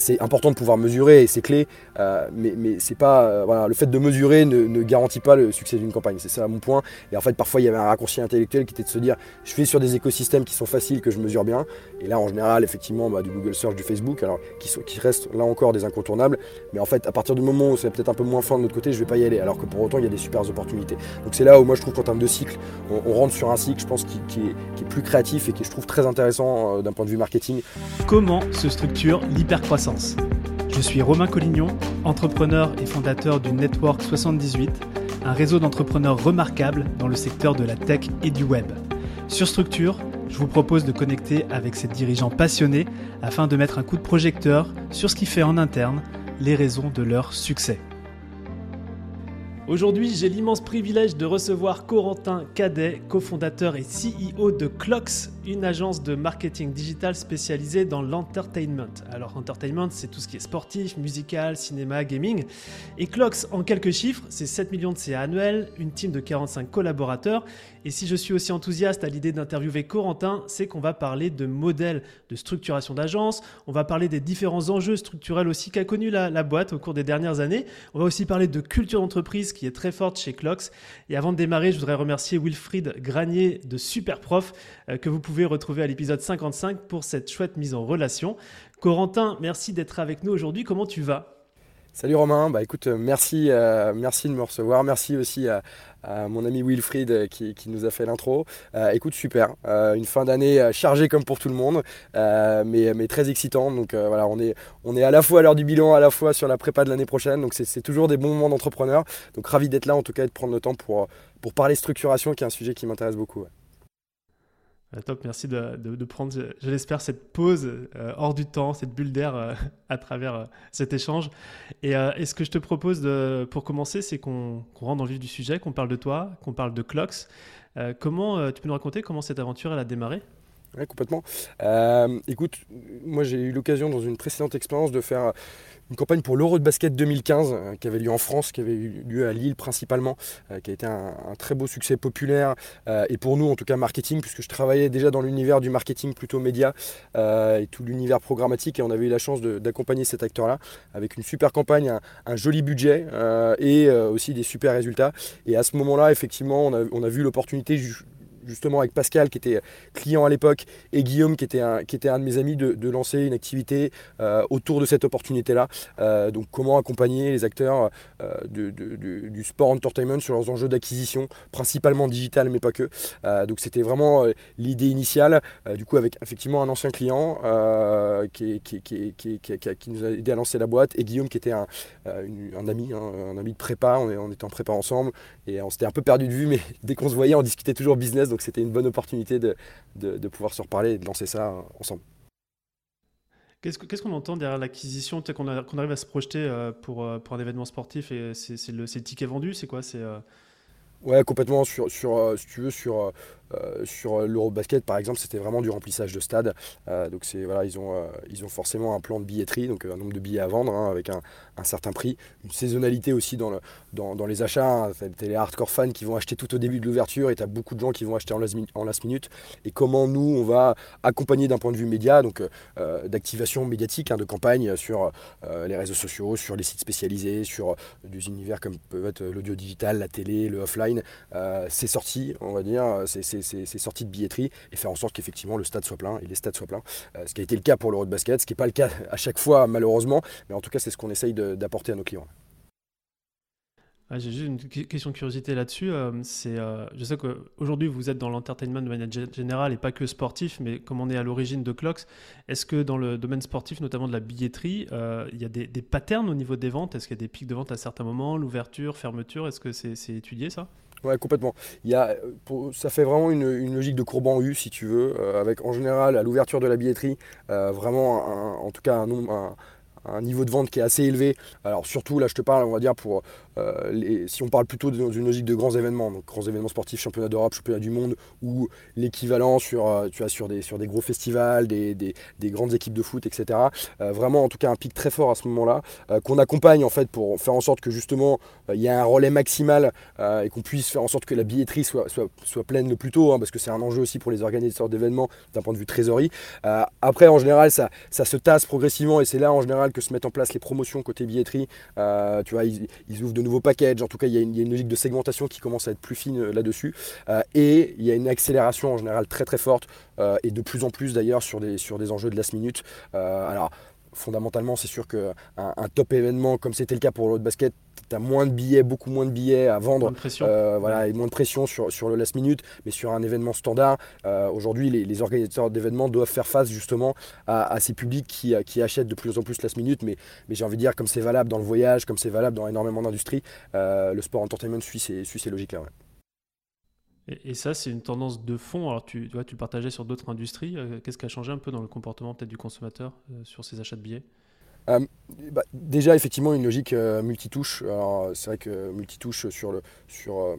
c'est important de pouvoir mesurer c'est clé, mais, mais c'est pas voilà, le fait de mesurer ne, garantit pas le succès d'une campagne. C'est ça mon point. Et en fait, parfois il y avait un raccourci intellectuel qui était de se dire, je fais sur des écosystèmes qui sont faciles, que je mesure bien. Et là, en général, effectivement, bah, du Google Search, du Facebook, alors qui, qui restent là encore des incontournables. Mais en fait, à partir du moment où c'est peut-être un peu moins fin de notre côté, je vais pas y aller. Alors que pour autant, il y a des super opportunités. Donc c'est là où moi je trouve qu'en termes de cycle, on, rentre sur un cycle, je pense, qui, est, plus créatif et qui je trouve très intéressant euh, d'un point de vue marketing. Comment se structure l'hypercroissance? Je suis Romain Collignon, entrepreneur et fondateur du Network 78, un réseau d'entrepreneurs remarquables dans le secteur de la tech et du web. Sur Structure, je vous propose de connecter avec ces dirigeants passionnés afin de mettre un coup de projecteur sur ce qui fait en interne les raisons de leur succès. Aujourd'hui, j'ai l'immense privilège de recevoir Corentin Cadet, cofondateur et CEO de Clocks, une agence de marketing digital spécialisée dans l'entertainment. Alors, entertainment, c'est tout ce qui est sportif, musical, cinéma, gaming. Et Clocks, en quelques chiffres, c'est 7 millions de CA annuels, une team de 45 collaborateurs. Et si je suis aussi enthousiaste à l'idée d'interviewer Corentin, c'est qu'on va parler de modèles de structuration d'agence, on va parler des différents enjeux structurels aussi qu'a connu la, boîte au cours des dernières années. On va aussi parler de culture d'entreprise qui est très forte chez Clocks. Et avant de démarrer, je voudrais remercier Wilfried Granier de Superprof euh, que vous pouvez retrouver à l'épisode 55 pour cette chouette mise en relation. Corentin, merci d'être avec nous aujourd'hui. Comment tu vas? Salut Romain, bah écoute, euh, merci, euh, merci de me recevoir, merci aussi à, mon ami Wilfried euh, qui, nous a fait l'intro. écoute, super, une fin d'année chargée comme pour tout le monde, mais, mais, très excitant. Donc voilà, on est, on est à la fois à l'heure du bilan, à la fois sur la prépa de l'année prochaine. Donc c'est toujours des bons moments d'entrepreneur. Donc ravi d'être là en tout cas et de prendre le temps pour, pour parler structuration, qui est un sujet qui m'intéresse beaucoup. Top, merci de, prendre, je, l'espère, cette pause euh, hors du temps, cette bulle d'air euh, à travers cet échange. Et, ce que je te propose pour commencer, c'est qu'on rentre dans le vif du sujet, qu'on parle de toi, qu'on parle de Clocks. comment tu peux nous raconter comment cette aventure a démarré? Oui, complètement. écoute, moi j'ai eu l'occasion dans une précédente expérience de faire une campagne pour l'Euro de basket 2015 euh, qui avait lieu en France, qui avait eu lieu à Lille principalement, euh, qui a été un, très beau succès populaire euh, et pour nous en tout cas marketing, puisque je travaillais déjà dans l'univers du marketing plutôt média et tout l'univers programmatique et on avait eu la chance d'accompagner cet acteur-là avec une super campagne, un, joli budget et aussi des super résultats. Et à ce moment-là, effectivement, on a, on a vu l'opportunité justement avec Pascal qui était client à l'époque et Guillaume qui était un, qui était un de mes amis de, lancer une activité euh, autour de cette opportunité-là. Euh, donc comment accompagner les acteurs euh, du sport entertainment sur leurs enjeux d'acquisition, principalement digital mais pas que. donc c'était vraiment l'idée initiale, du coup avec effectivement un ancien client qui, qui, qui, nous a aidé à lancer la boîte et Guillaume qui était un, un ami, un ami de prépa, on, on était en prépa ensemble et on s'était un peu perdu de vue mais dès qu'on se voyait on discutait toujours business donc c'était une bonne opportunité de, de, pouvoir se reparler et de lancer ça ensemble. Qu'est-ce qu'on entend derrière l'acquisition Qu'on arrive à se projeter euh, pour, euh, pour un événement sportif et c'est le, le, ticket vendu C'est quoi C'est euh, Ouais, complètement. Sur, sur, si tu veux, sur, euh, sur l'Eurobasket, par exemple, c'était vraiment du remplissage de stade. Euh, donc, c'est, voilà, ils, ont, euh, ils ont forcément un plan de billetterie, donc un nombre de billets à vendre hein, avec un, certain prix. Une saisonnalité aussi dans, le, dans, les achats. Hein. Tu les hardcore fans qui vont acheter tout au début de l'ouverture et tu as beaucoup de gens qui vont acheter en last, en last minute. Et comment nous, on va accompagner d'un point de vue média, donc d'activation médiatique, hein, de campagne sur les réseaux sociaux, sur les sites spécialisés, sur des univers comme peut être l'audio digital, la télé, le offline. c'est sorti, on va dire. c'est ces, sorties de billetterie et faire en sorte qu'effectivement le stade soit plein et les stades soient pleins. Euh, ce qui a été le cas pour l'Euro de basket, ce qui n'est pas le cas à chaque fois malheureusement, mais en tout cas c'est ce qu'on essaye d'apporter à nos clients. J'ai juste une question de curiosité là-dessus. Euh, euh, je sais qu'aujourd'hui, vous êtes dans l'entertainment de manière générale et pas que sportif, mais comme on est à l'origine de Clocks, est-ce que dans le domaine sportif, notamment de la billetterie, il y a des, patterns au niveau des ventes? Est-ce qu'il y a des pics de vente à certains moments L'ouverture, fermeture? Est-ce que c'est, étudié ça? Ouais, complètement. Il y a, ça fait vraiment une, logique de courbe en U, si tu veux, euh, avec en général à l'ouverture de la billetterie, euh, vraiment, en tout cas, un, un, un, niveau de vente qui est assez élevé. Alors surtout, là, je te parle, on va dire, pour euh, si on parle plutôt dans une logique de grands événements, donc grands événements sportifs, championnat d'Europe, championnat du monde, ou l'équivalent sur, euh, sur, des, sur des gros festivals, des, grandes équipes de foot, etc. Euh, vraiment, en tout cas, un pic très fort à ce moment-là, qu'on accompagne en fait pour faire en sorte que justement il y ait un relais maximal et qu'on puisse faire en sorte que la billetterie soit, soit, pleine le plus tôt, hein, parce que c'est un enjeu aussi pour les organisateurs d'événements d'un point de vue trésorerie. après, en général, ça, ça se tasse progressivement et c'est là en général que se mettent en place les promotions côté billetterie. tu vois, ils, ouvrent de nouveaux packages. En tout cas, il y, a une, logique de segmentation qui commence à être plus fine là-dessus. et il y a une accélération en général très très forte et de plus en plus d'ailleurs sur des, sur des enjeux de last minute. alors, fondamentalement, c'est sûr qu'un un top événement, comme c'était le cas pour l'autre basket, tu as moins de billets, beaucoup moins de billets à vendre. Euh, voilà, et moins de pression sur, sur le last minute. Mais sur un événement standard, euh, aujourd'hui, les, organisateurs d'événements doivent faire face justement à, ces publics qui, qui, achètent de plus en plus last minute. Mais, mais j'ai envie de dire, comme c'est valable dans le voyage, comme c'est valable dans énormément d'industries, euh, le sport entertainment suit ces, suit ces logiques-là. Et, ça, c'est une tendance de fond. Alors, tu, vois, tu partageais sur d'autres industries. Euh, qu'est-ce qui a changé un peu dans le comportement peut-être du consommateur euh, sur ces achats de billets? Euh, bah, Déjà, effectivement, une logique multitouche. C'est vrai que multitouche sur, le, sur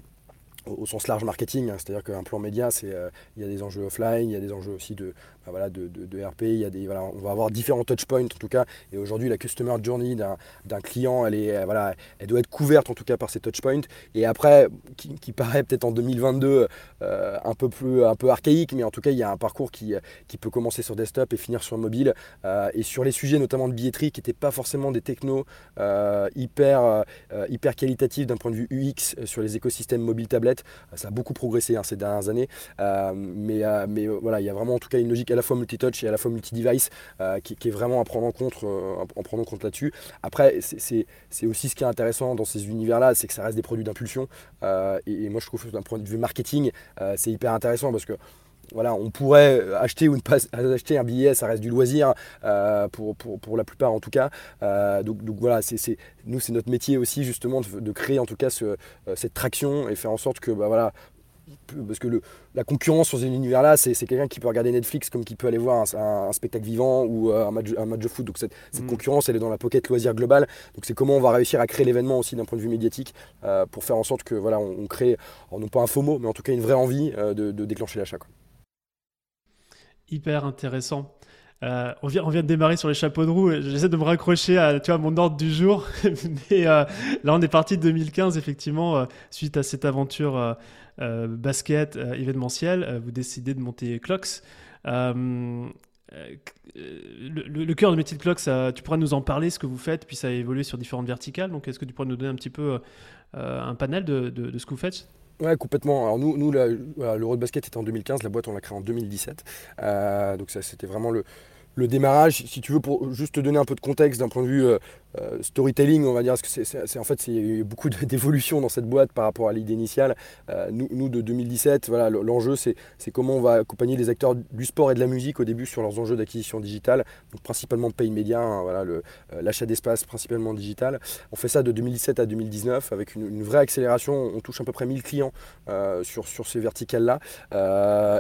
au, sens large marketing, hein. c'est-à-dire qu'un plan média, il y a des enjeux offline, il y a des enjeux aussi de, voilà, de, de, RP. Il y a des, voilà, on va avoir différents touchpoints en tout cas. Et aujourd'hui, la customer journey d'un client, elle, est, voilà, elle doit être couverte en tout cas par ces touchpoints. Et après, qui, paraît peut-être en 2022 euh, un, peu plus, un peu archaïque, mais en tout cas, il y a un parcours qui, qui peut commencer sur desktop et finir sur mobile. Euh, et sur les sujets notamment de billetterie, qui n'étaient pas forcément des technos euh, hyper, hyper qualitatifs d'un point de vue UX sur les écosystèmes mobile tablette, ça a beaucoup progressé hein, ces dernières années. mais, mais voilà, il y a vraiment en tout cas une logique à la fois multitouch et à la fois multi-device, euh, qui, est vraiment à prendre en compte, euh, en prenant compte là-dessus. Après, c'est aussi ce qui est intéressant dans ces univers-là, c'est que ça reste des produits d'impulsion. Euh, et, moi, je trouve d'un point de vue marketing, c'est hyper intéressant parce que voilà, on pourrait acheter ou ne pas acheter un billet, ça reste du loisir pour, la plupart en tout cas. donc, voilà, nous c'est notre métier aussi justement de, créer en tout cas ce, cette traction et faire en sorte que bah, voilà, parce que le, la concurrence sur un univers-là, c'est quelqu'un qui peut regarder Netflix comme qui peut aller voir un, spectacle vivant ou euh, un match, un match, de foot. Donc cette, mm. concurrence, elle est dans la pocket loisir globale. Donc c'est comment on va réussir à créer l'événement aussi d'un point de vue médiatique euh, pour faire en sorte que voilà, on, crée, non pas un faux mot, mais en tout cas une vraie envie euh, de, déclencher l'achat. Hyper intéressant. on, vient, on vient de démarrer sur les chapeaux de roue. J'essaie de me raccrocher à, tu vois, mon ordre du jour. Mais là, on est parti de 2015, effectivement, suite à cette aventure basket euh, événementiel, euh, vous décidez de monter Clocks. Le, cœur de métier de Clocks, tu pourras nous en parler, ce que vous faites, puis ça a évolué sur différentes verticales. Donc, est-ce que tu pourrais nous donner un petit peu un panel de, ce que vous faites? Ouais, complètement. Alors nous, l'Euro de basket était en 2015, la boîte on l'a créée en 2017. donc ça, c'était vraiment le, démarrage, si tu veux, pour juste te donner un peu de contexte d'un point de vue euh, storytelling, on va dire, parce que c'est en fait, il y a eu beaucoup d'évolution dans cette boîte par rapport à l'idée initiale. Euh, nous, de 2017, voilà, l'enjeu, c'est comment on va accompagner les acteurs du sport et de la musique au début sur leurs enjeux d'acquisition digitale, donc principalement pay média, hein, voilà, euh, l'achat d'espace principalement digital. On fait ça de 2017 à 2019 avec une, vraie accélération. On touche à peu près 1000 clients sur, sur ces verticales-là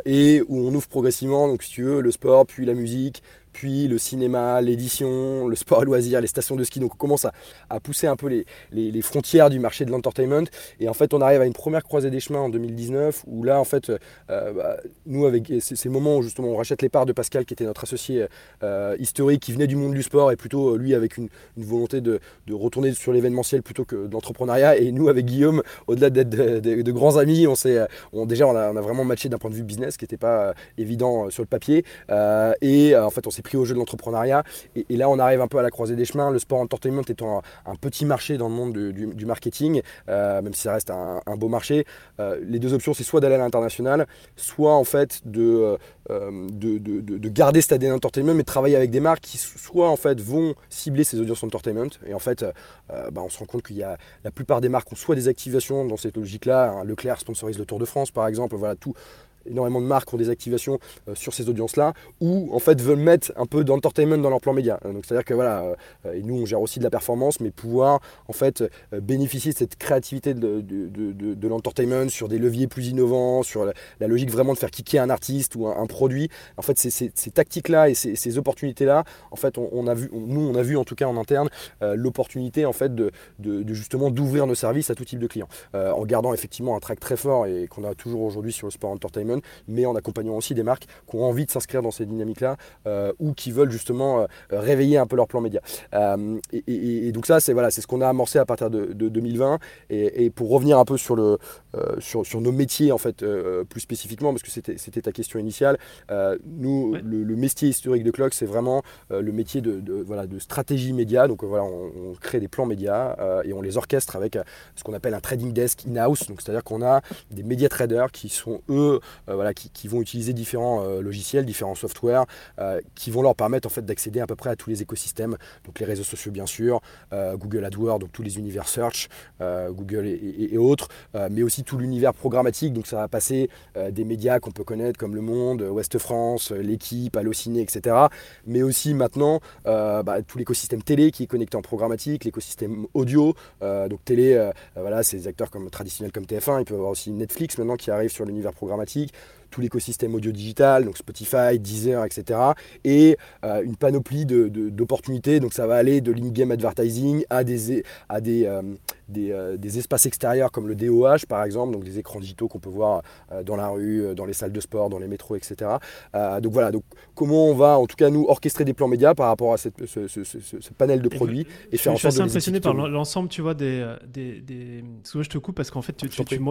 et où on ouvre progressivement, donc si tu veux, le sport, puis la musique, puis le cinéma, l'édition, le sport et loisirs, les stations de ski. Donc on commence à, pousser un peu les, les, frontières du marché de l'entertainment. Et en fait, on arrive à une première croisée des chemins en 2019 où là, en fait, euh, bah, nous, avec c'est le moment où justement on rachète les parts de Pascal, qui était notre associé euh, historique, qui venait du monde du sport et plutôt euh, lui avec une, volonté de, de, retourner sur l'événementiel plutôt que de l'entrepreneuriat. Et nous, avec Guillaume, au-delà d'être de, grands amis, on s'est, déjà on a, on a, vraiment matché d'un point de vue business qui n'était pas évident sur le papier. et en fait, on s'est pris au jeu de l'entrepreneuriat. Et, là, on arrive un peu à la croisée des chemins. Le sport entertainment étant un, petit marché dans le monde du, marketing, euh, même si ça reste un, beau marché. Euh, les deux options, c'est soit d'aller à l'international, soit en fait de, euh, de, de, garder cet ADN entertainment, mais de travailler avec des marques qui soit en fait vont cibler ces audiences entertainment. Et en fait, bah, on se rend compte qu'il y a la plupart des marques ont soit des activations dans cette logique-là. Leclerc sponsorise le Tour de France, par exemple. Voilà, tout, énormément de marques ont des activations euh, sur ces audiences-là, ou en fait veulent mettre un peu d'entertainment dans leur plan média. Euh, donc c'est-à-dire que voilà, euh, et nous on gère aussi de la performance, mais pouvoir en fait bénéficier de cette créativité de, de, de, l'entertainment sur des leviers plus innovants, sur la, logique vraiment de faire kicker un artiste ou un, produit. En fait, ces, tactiques-là et ces, ces opportunités-là, en fait, on, a vu, nous on a vu en tout cas en interne l'opportunité en fait de, justement d'ouvrir nos services à tout type de clients, en gardant effectivement un track très fort et qu'on a toujours aujourd'hui sur le sport entertainment mais en accompagnant aussi des marques qui ont envie de s'inscrire dans ces dynamiques-là ou qui veulent justement réveiller un peu leur plan média. Et, donc ça, c'est voilà, c'est ce qu'on a amorcé à partir de, 2020. Et, pour revenir un peu sur, le, sur, sur, nos métiers, en fait, plus spécifiquement, parce que c'était ta question initiale, nous, le, métier historique de Clock, c'est vraiment le métier de, voilà, de stratégie média. Donc voilà, on, crée des plans médias et on les orchestre avec ce qu'on appelle un trading desk in-house. Donc c'est-à-dire qu'on a des média traders qui sont eux, voilà, qui, vont utiliser différents logiciels, différents softwares, qui vont leur permettre d'accéder à peu près à tous les écosystèmes. Donc les réseaux sociaux bien sûr, Google AdWords, donc tous les univers search, Google et, autres, mais aussi tout l'univers programmatique. Donc ça va passer des médias qu'on peut connaître comme Le Monde, Ouest France, l'équipe, Allociné, etc. Mais aussi maintenant bah, tout l'écosystème télé qui est connecté en programmatique, l'écosystème audio. donc télé, c'est des acteurs traditionnels comme TF1. Il peut y avoir aussi Netflix maintenant qui arrive sur l'univers programmatique like tout l'écosystème audio digital, donc Spotify, Deezer, etc. Et euh, une panoplie d'opportunités. donc ça va aller de l'in-game advertising à des, à des, euh, euh, des, espaces extérieurs comme le DOH par exemple, donc des écrans digitaux qu'on peut voir dans la rue, dans les salles de sport, dans les métros, etc. donc voilà, donc comment on va en tout cas nous orchestrer des plans médias par rapport à cette, ce, panel de produits et, faire en sorte Je suis assez impressionné par l'ensemble, tu vois, des, des, des... je te coupe parce qu'en fait tu,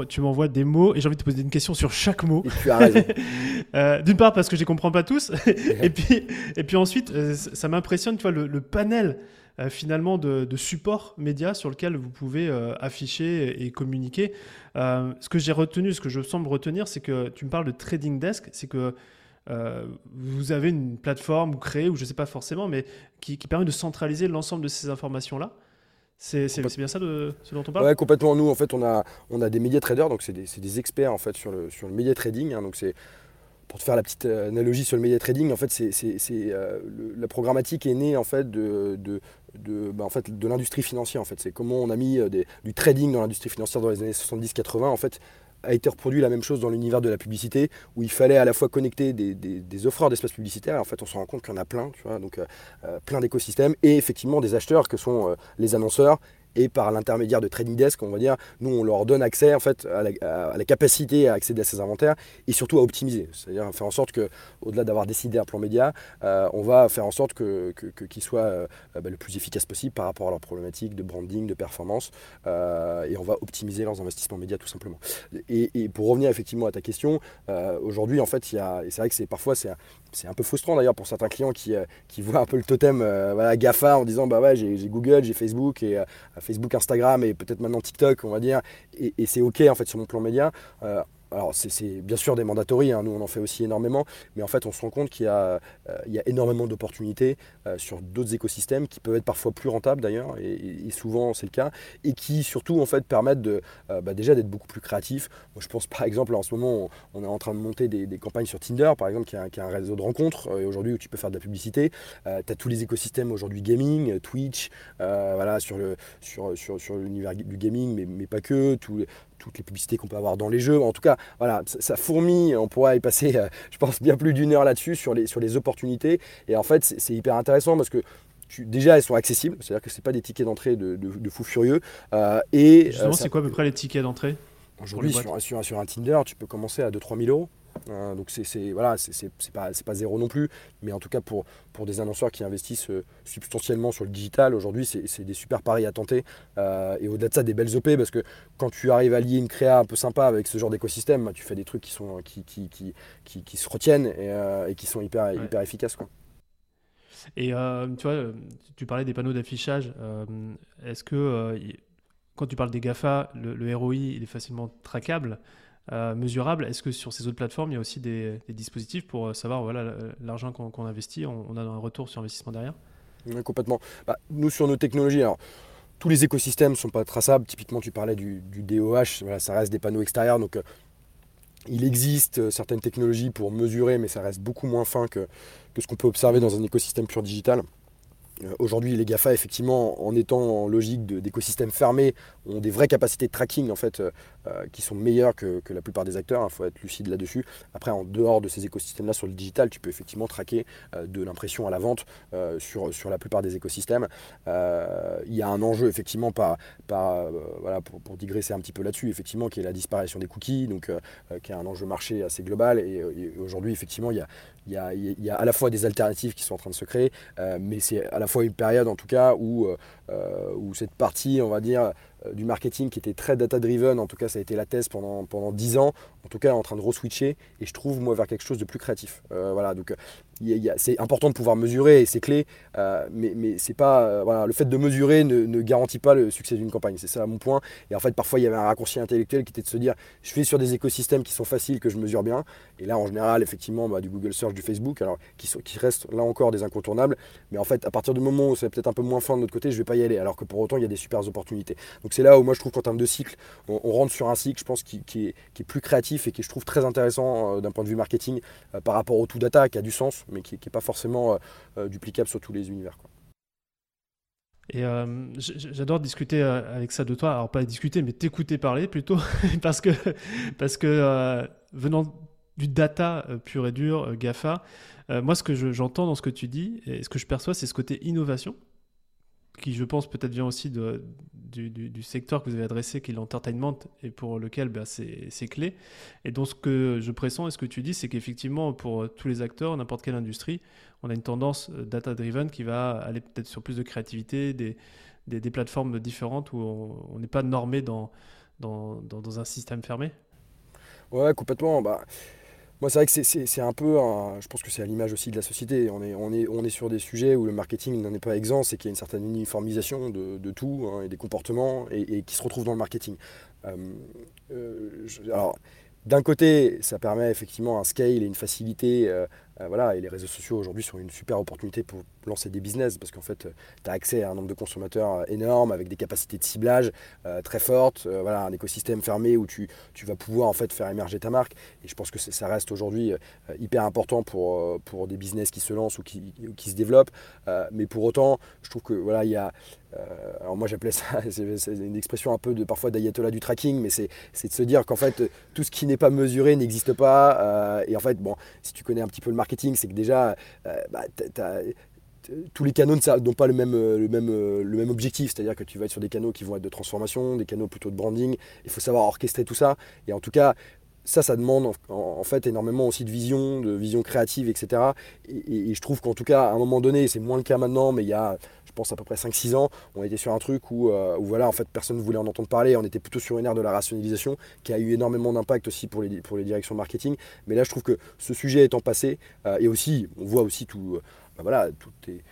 tu, m'envoies des mots et j'ai envie de te poser une question sur chaque mot. Et tu Euh, d'une part parce que je les comprends pas tous, et puis et puis ensuite euh, ça m'impressionne, tu vois, le, panel euh, finalement de, de supports médias sur lequel vous pouvez afficher et, communiquer. ce que j'ai retenu, ce que je semble retenir, c'est que tu me parles de trading desk, c'est que vous avez une plateforme ou créée, ou je sais pas forcément, mais qui, permet de centraliser l'ensemble de ces informations-là. C'est bien ça de, ce dont on parle? Ouais, complètement. Nous, en fait, on a, on a des médias traders, donc c'est des, des, experts en fait sur le, sur le média trading. Hein, donc c'est pour te faire la petite euh, analogie sur le média trading, en fait, c'est, euh, la programmatique est née en fait de, de, de, bah, en fait, de l'industrie financière. En fait, c'est comment on a mis euh, du trading dans l'industrie financière dans les années 70-80. En fait, a été reproduit la même chose dans l'univers de la publicité, où il fallait à la fois connecter des, offreurs d'espace publicitaire, et en fait on se rend compte qu'il y en a plein, tu vois, donc plein d'écosystèmes, et effectivement des acheteurs que sont les annonceurs et par l'intermédiaire de Trading Desk, on va dire, nous on leur donne accès en fait à la, capacité à accéder à ces inventaires et surtout à optimiser, c'est-à-dire faire en sorte que, au-delà d'avoir décidé un plan média, euh, on va faire en sorte que, qu'ils soient euh, bah, le plus efficace possible par rapport à leurs problématiques de branding, de performance, euh, et on va optimiser leurs investissements médias tout simplement. Et, pour revenir effectivement à ta question, aujourd'hui en fait, il y a, et c'est vrai que c'est parfois c'est c'est un peu frustrant d'ailleurs pour certains clients qui, qui voient un peu le totem voilà, GAFA en disant bah ouais j'ai, Google, j'ai Facebook et Facebook, Instagram et peut-être maintenant TikTok, on va dire, et, c'est ok en fait sur mon plan média. Alors c'est bien sûr des mandatories, hein, nous on en fait aussi énormément, mais en fait on se rend compte qu'il y, a, euh, énormément d'opportunités euh, sur d'autres écosystèmes qui peuvent être parfois plus rentables d'ailleurs, et, souvent c'est le cas, et qui surtout en fait permettent euh, bah, déjà d'être beaucoup plus créatifs. Moi je pense par exemple en ce moment on, est en train de monter des, campagnes sur Tinder par exemple qui est un, réseau de rencontres aujourd'hui où tu peux faire de la publicité. tu as tous les écosystèmes aujourd'hui gaming, Twitch, voilà sur l'univers du gaming, mais, pas que, tous toutes les publicités qu'on peut avoir dans les jeux. En tout cas, voilà, ça, fourmille. On pourra y passer, euh, je pense, bien plus d'une heure là-dessus sur les, sur les opportunités. Et en fait, c'est hyper intéressant parce que déjà, elles sont accessibles. C'est-à-dire que ce pas des tickets d'entrée de, de, fou furieux. Euh, et, Justement, euh, c'est quoi à peu près les tickets d'entrée? Aujourd'hui, sur, sur, un Tinder, tu peux commencer à 2-3 000 euros. Hein, donc c'est voilà, c'est pas, pas zéro non plus, mais en tout cas pour, pour des annonceurs qui investissent euh, substantiellement sur le digital, aujourd'hui c'est des super paris à tenter. Euh, et au-delà de ça, des belles OP, parce que quand tu arrives à lier une créa un peu sympa avec ce genre d'écosystème, bah, tu fais des trucs qui, sont, qui, qui, qui, qui, se retiennent et, euh, et, qui sont hyper, hyper efficaces. Quoi. Et tu vois, tu parlais des panneaux d'affichage. Est-ce que quand tu parles des GAFA, le, le ROI il est facilement traquable? Euh, mesurable. Est-ce que sur ces autres plateformes, il y a aussi des, dispositifs pour euh, savoir voilà l'argent qu'on investit, on, a un retour sur investissement derrière? Complètement. Bah, nous, sur nos technologies, alors, tous les écosystèmes ne sont pas traçables. Typiquement, tu parlais du, DOH, ça reste des panneaux extérieurs. Donc, euh, il existe certaines technologies pour mesurer, mais ça reste beaucoup moins fin que, ce qu'on peut observer dans un écosystème pur digital. aujourd'hui, les GAFA, effectivement, en étant en logique d'écosystème fermé, ont des vraies capacités de tracking en fait, euh, euh, qui sont meilleures que, la plupart des acteurs. Il hein, faut être lucide là-dessus. Après, en dehors de ces écosystèmes-là, sur le digital, tu peux effectivement traquer de l'impression à la vente sur, sur la plupart des écosystèmes. Il y a un enjeu, effectivement, pas, pas, voilà, pour, digresser un petit peu là-dessus, effectivement, qui est la disparition des cookies, donc, qui est un enjeu marché assez global. Et, aujourd'hui, effectivement, il y a, y, a, y a à la fois des alternatives qui sont en train de se créer, mais c'est à la fois une période en tout cas où, euh, où cette partie, on va dire, euh, du marketing qui était très data-driven, en tout cas ça a été la thèse pendant, pendant 10 ans, en tout cas en train de re-switcher, et je trouve moi vers quelque chose de plus créatif. Euh, voilà, donc c'est important de pouvoir mesurer c'est clé, euh, mais, c'est pas euh, le fait de mesurer ne, garantit pas le succès d'une campagne. C'est ça mon point. Et en fait, parfois il y avait un raccourci intellectuel qui était de se dire, je fais sur des écosystèmes qui sont faciles que je mesure bien. Et là, en général, effectivement, bah, du Google Search, du Facebook, alors qui, restent là encore des incontournables. Mais en fait, à partir du moment où c'est peut-être un peu moins fin de notre côté, je vais pas y aller. Alors que pour autant, il y a des super opportunités. Donc c'est là où moi je trouve qu'en termes de cycle, on, rentre sur un cycle, je pense, qui, qui, est, qui, est, plus créatif et qui je trouve très intéressant euh, d'un point de vue marketing par rapport au tout data, qui a du sens, mais qui n'est pas forcément euh, euh, duplicable sur tous les univers. Et euh, j'adore discuter avec ça de toi, alors pas discuter, mais t'écouter parler plutôt, parce que, parce que venant du data pur et dur, GAFA, moi ce que j'entends dans ce que tu dis, et ce que je perçois, c'est ce côté innovation, qui je pense peut-être vient aussi du, secteur que vous avez adressé, qui est l'entertainment, et pour lequel bah, c'est clé. Et donc ce que je pressens et ce que tu dis, c'est qu'effectivement, pour tous les acteurs, n'importe quelle industrie, on a une tendance euh, data-driven qui va aller peut-être sur plus de créativité, des, plateformes différentes où on n'est pas normé dans, dans, dans, un système fermé. Ouais, complètement. Bah, moi, c'est vrai que c'est un peu, je pense que c'est à l'image aussi de la société. On est, on, est, on est sur des sujets où le marketing n'en est pas exempt, c'est qu'il y a une certaine uniformisation de, de tout hein, et des comportements et, qui se retrouvent dans le marketing. Euh, euh, alors, d'un côté, ça permet effectivement un scale et une facilité euh, voilà, et les réseaux sociaux aujourd'hui sont une super opportunité pour lancer des business parce qu'en fait, tu as accès à un nombre de consommateurs euh, énorme avec des capacités de ciblage euh, très fortes, voilà, un écosystème fermé où tu, tu, vas pouvoir en fait faire émerger ta marque. Et je pense que ça reste aujourd'hui hyper important pour, pour des business qui se lancent ou qui, qui se développent. mais pour autant, je trouve que voilà, il y a alors moi j'appelais ça, c'est une expression un peu de parfois d'ayatollah du tracking, mais c'est de se dire qu'en fait tout ce qui n'est pas mesuré n'existe pas. et en fait, bon, si tu connais un petit peu le marketing, c'est que déjà, euh, bah, tous les canaux n'ont pas le même, euh, euh, le même objectif. C'est-à-dire que tu vas être sur des canaux qui vont être de transformation, des canaux plutôt de branding. Il faut savoir orchestrer tout ça. Et en tout cas, ça, ça demande en, fait énormément aussi de vision, de vision créative, etc. Et, je trouve qu'en tout cas, à un moment donné, c'est moins le cas maintenant, mais il y a, je pense, à peu près 5-6 ans, on était sur un truc où, où, voilà, en fait, personne ne voulait en entendre parler. On était plutôt sur une ère de la rationalisation qui a eu énormément d'impact aussi pour les, pour les directions marketing. Mais là, je trouve que ce sujet étant passé, euh, et aussi, on voit aussi tout, euh, bah voilà, tout est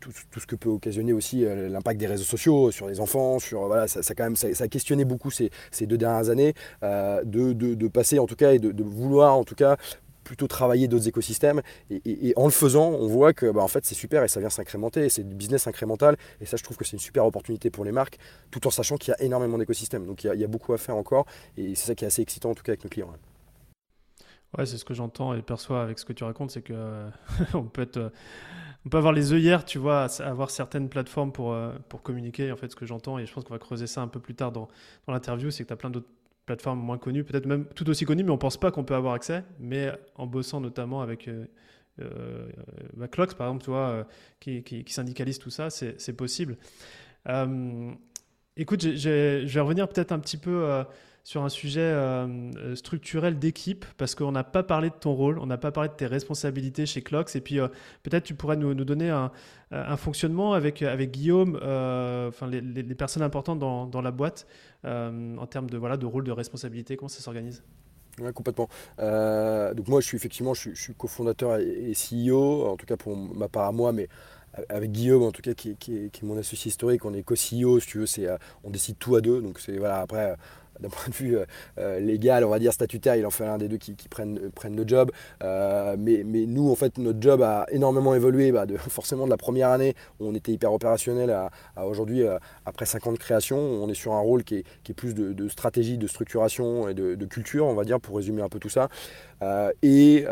tout, ce que peut occasionner aussi euh, l'impact des réseaux sociaux sur les enfants, sur voilà, ça, quand même ça, a questionné beaucoup ces, ces deux dernières années euh, de, de, passer en tout cas et de, vouloir en tout cas plutôt travailler d'autres écosystèmes. Et, en le faisant on voit que bah, en fait c'est super et ça vient s'incrémenter c'est du business incrémental. Et ça je trouve que c'est une super opportunité pour les marques tout en sachant qu'il y a énormément d'écosystèmes. Donc il y, a, beaucoup à faire encore et c'est ça qui est assez excitant en tout cas avec nos clients. Ouais, c'est ce que j'entends et perçois avec ce que tu racontes, c'est que on peut être on peut avoir les œillères, tu vois, avoir certaines plateformes pour, euh, pour communiquer. En fait, ce que j'entends, et je pense qu'on va creuser ça un peu plus tard dans, dans l'interview, c'est que tu as plein d'autres plateformes moins connues, peut-être même tout aussi connues, mais on pense pas qu'on peut avoir accès. Mais en bossant notamment avec euh, euh, Clocks, par exemple, tu vois, qui, qui, syndicalise tout ça, c'est possible. écoute, je vais revenir peut-être un petit peu sur un sujet euh, euh, structurel d'équipe, parce qu'on n'a pas parlé de ton rôle, on n'a pas parlé de tes responsabilités chez Clocks, et puis euh, peut-être tu pourrais nous, donner un, fonctionnement avec, avec Guillaume, les, personnes importantes dans, dans la boîte, en termes de, voilà, de rôle, de responsabilité, comment ça s'organise? Ouais, complètement. donc moi, je suis effectivement, je suis, cofondateur et, CEO, en tout cas pour ma part à moi, mais avec Guillaume en tout cas qui, qui, est, qui est, mon associé historique, on est co-CEO si tu veux, c'est, on décide tout à deux, donc c'est voilà après d'un point de vue légal, on va dire statutaire, il en fait l'un des deux qui, prennent, prennent le job. mais, mais nous, en fait, notre job a énormément évolué, bah, de, forcément de la première année où on était hyper opérationnel à, aujourd'hui, après 5 ans de création, on est sur un rôle qui est, qui est plus de, stratégie, de structuration et de, de, culture, on va dire, pour résumer un peu tout ça. et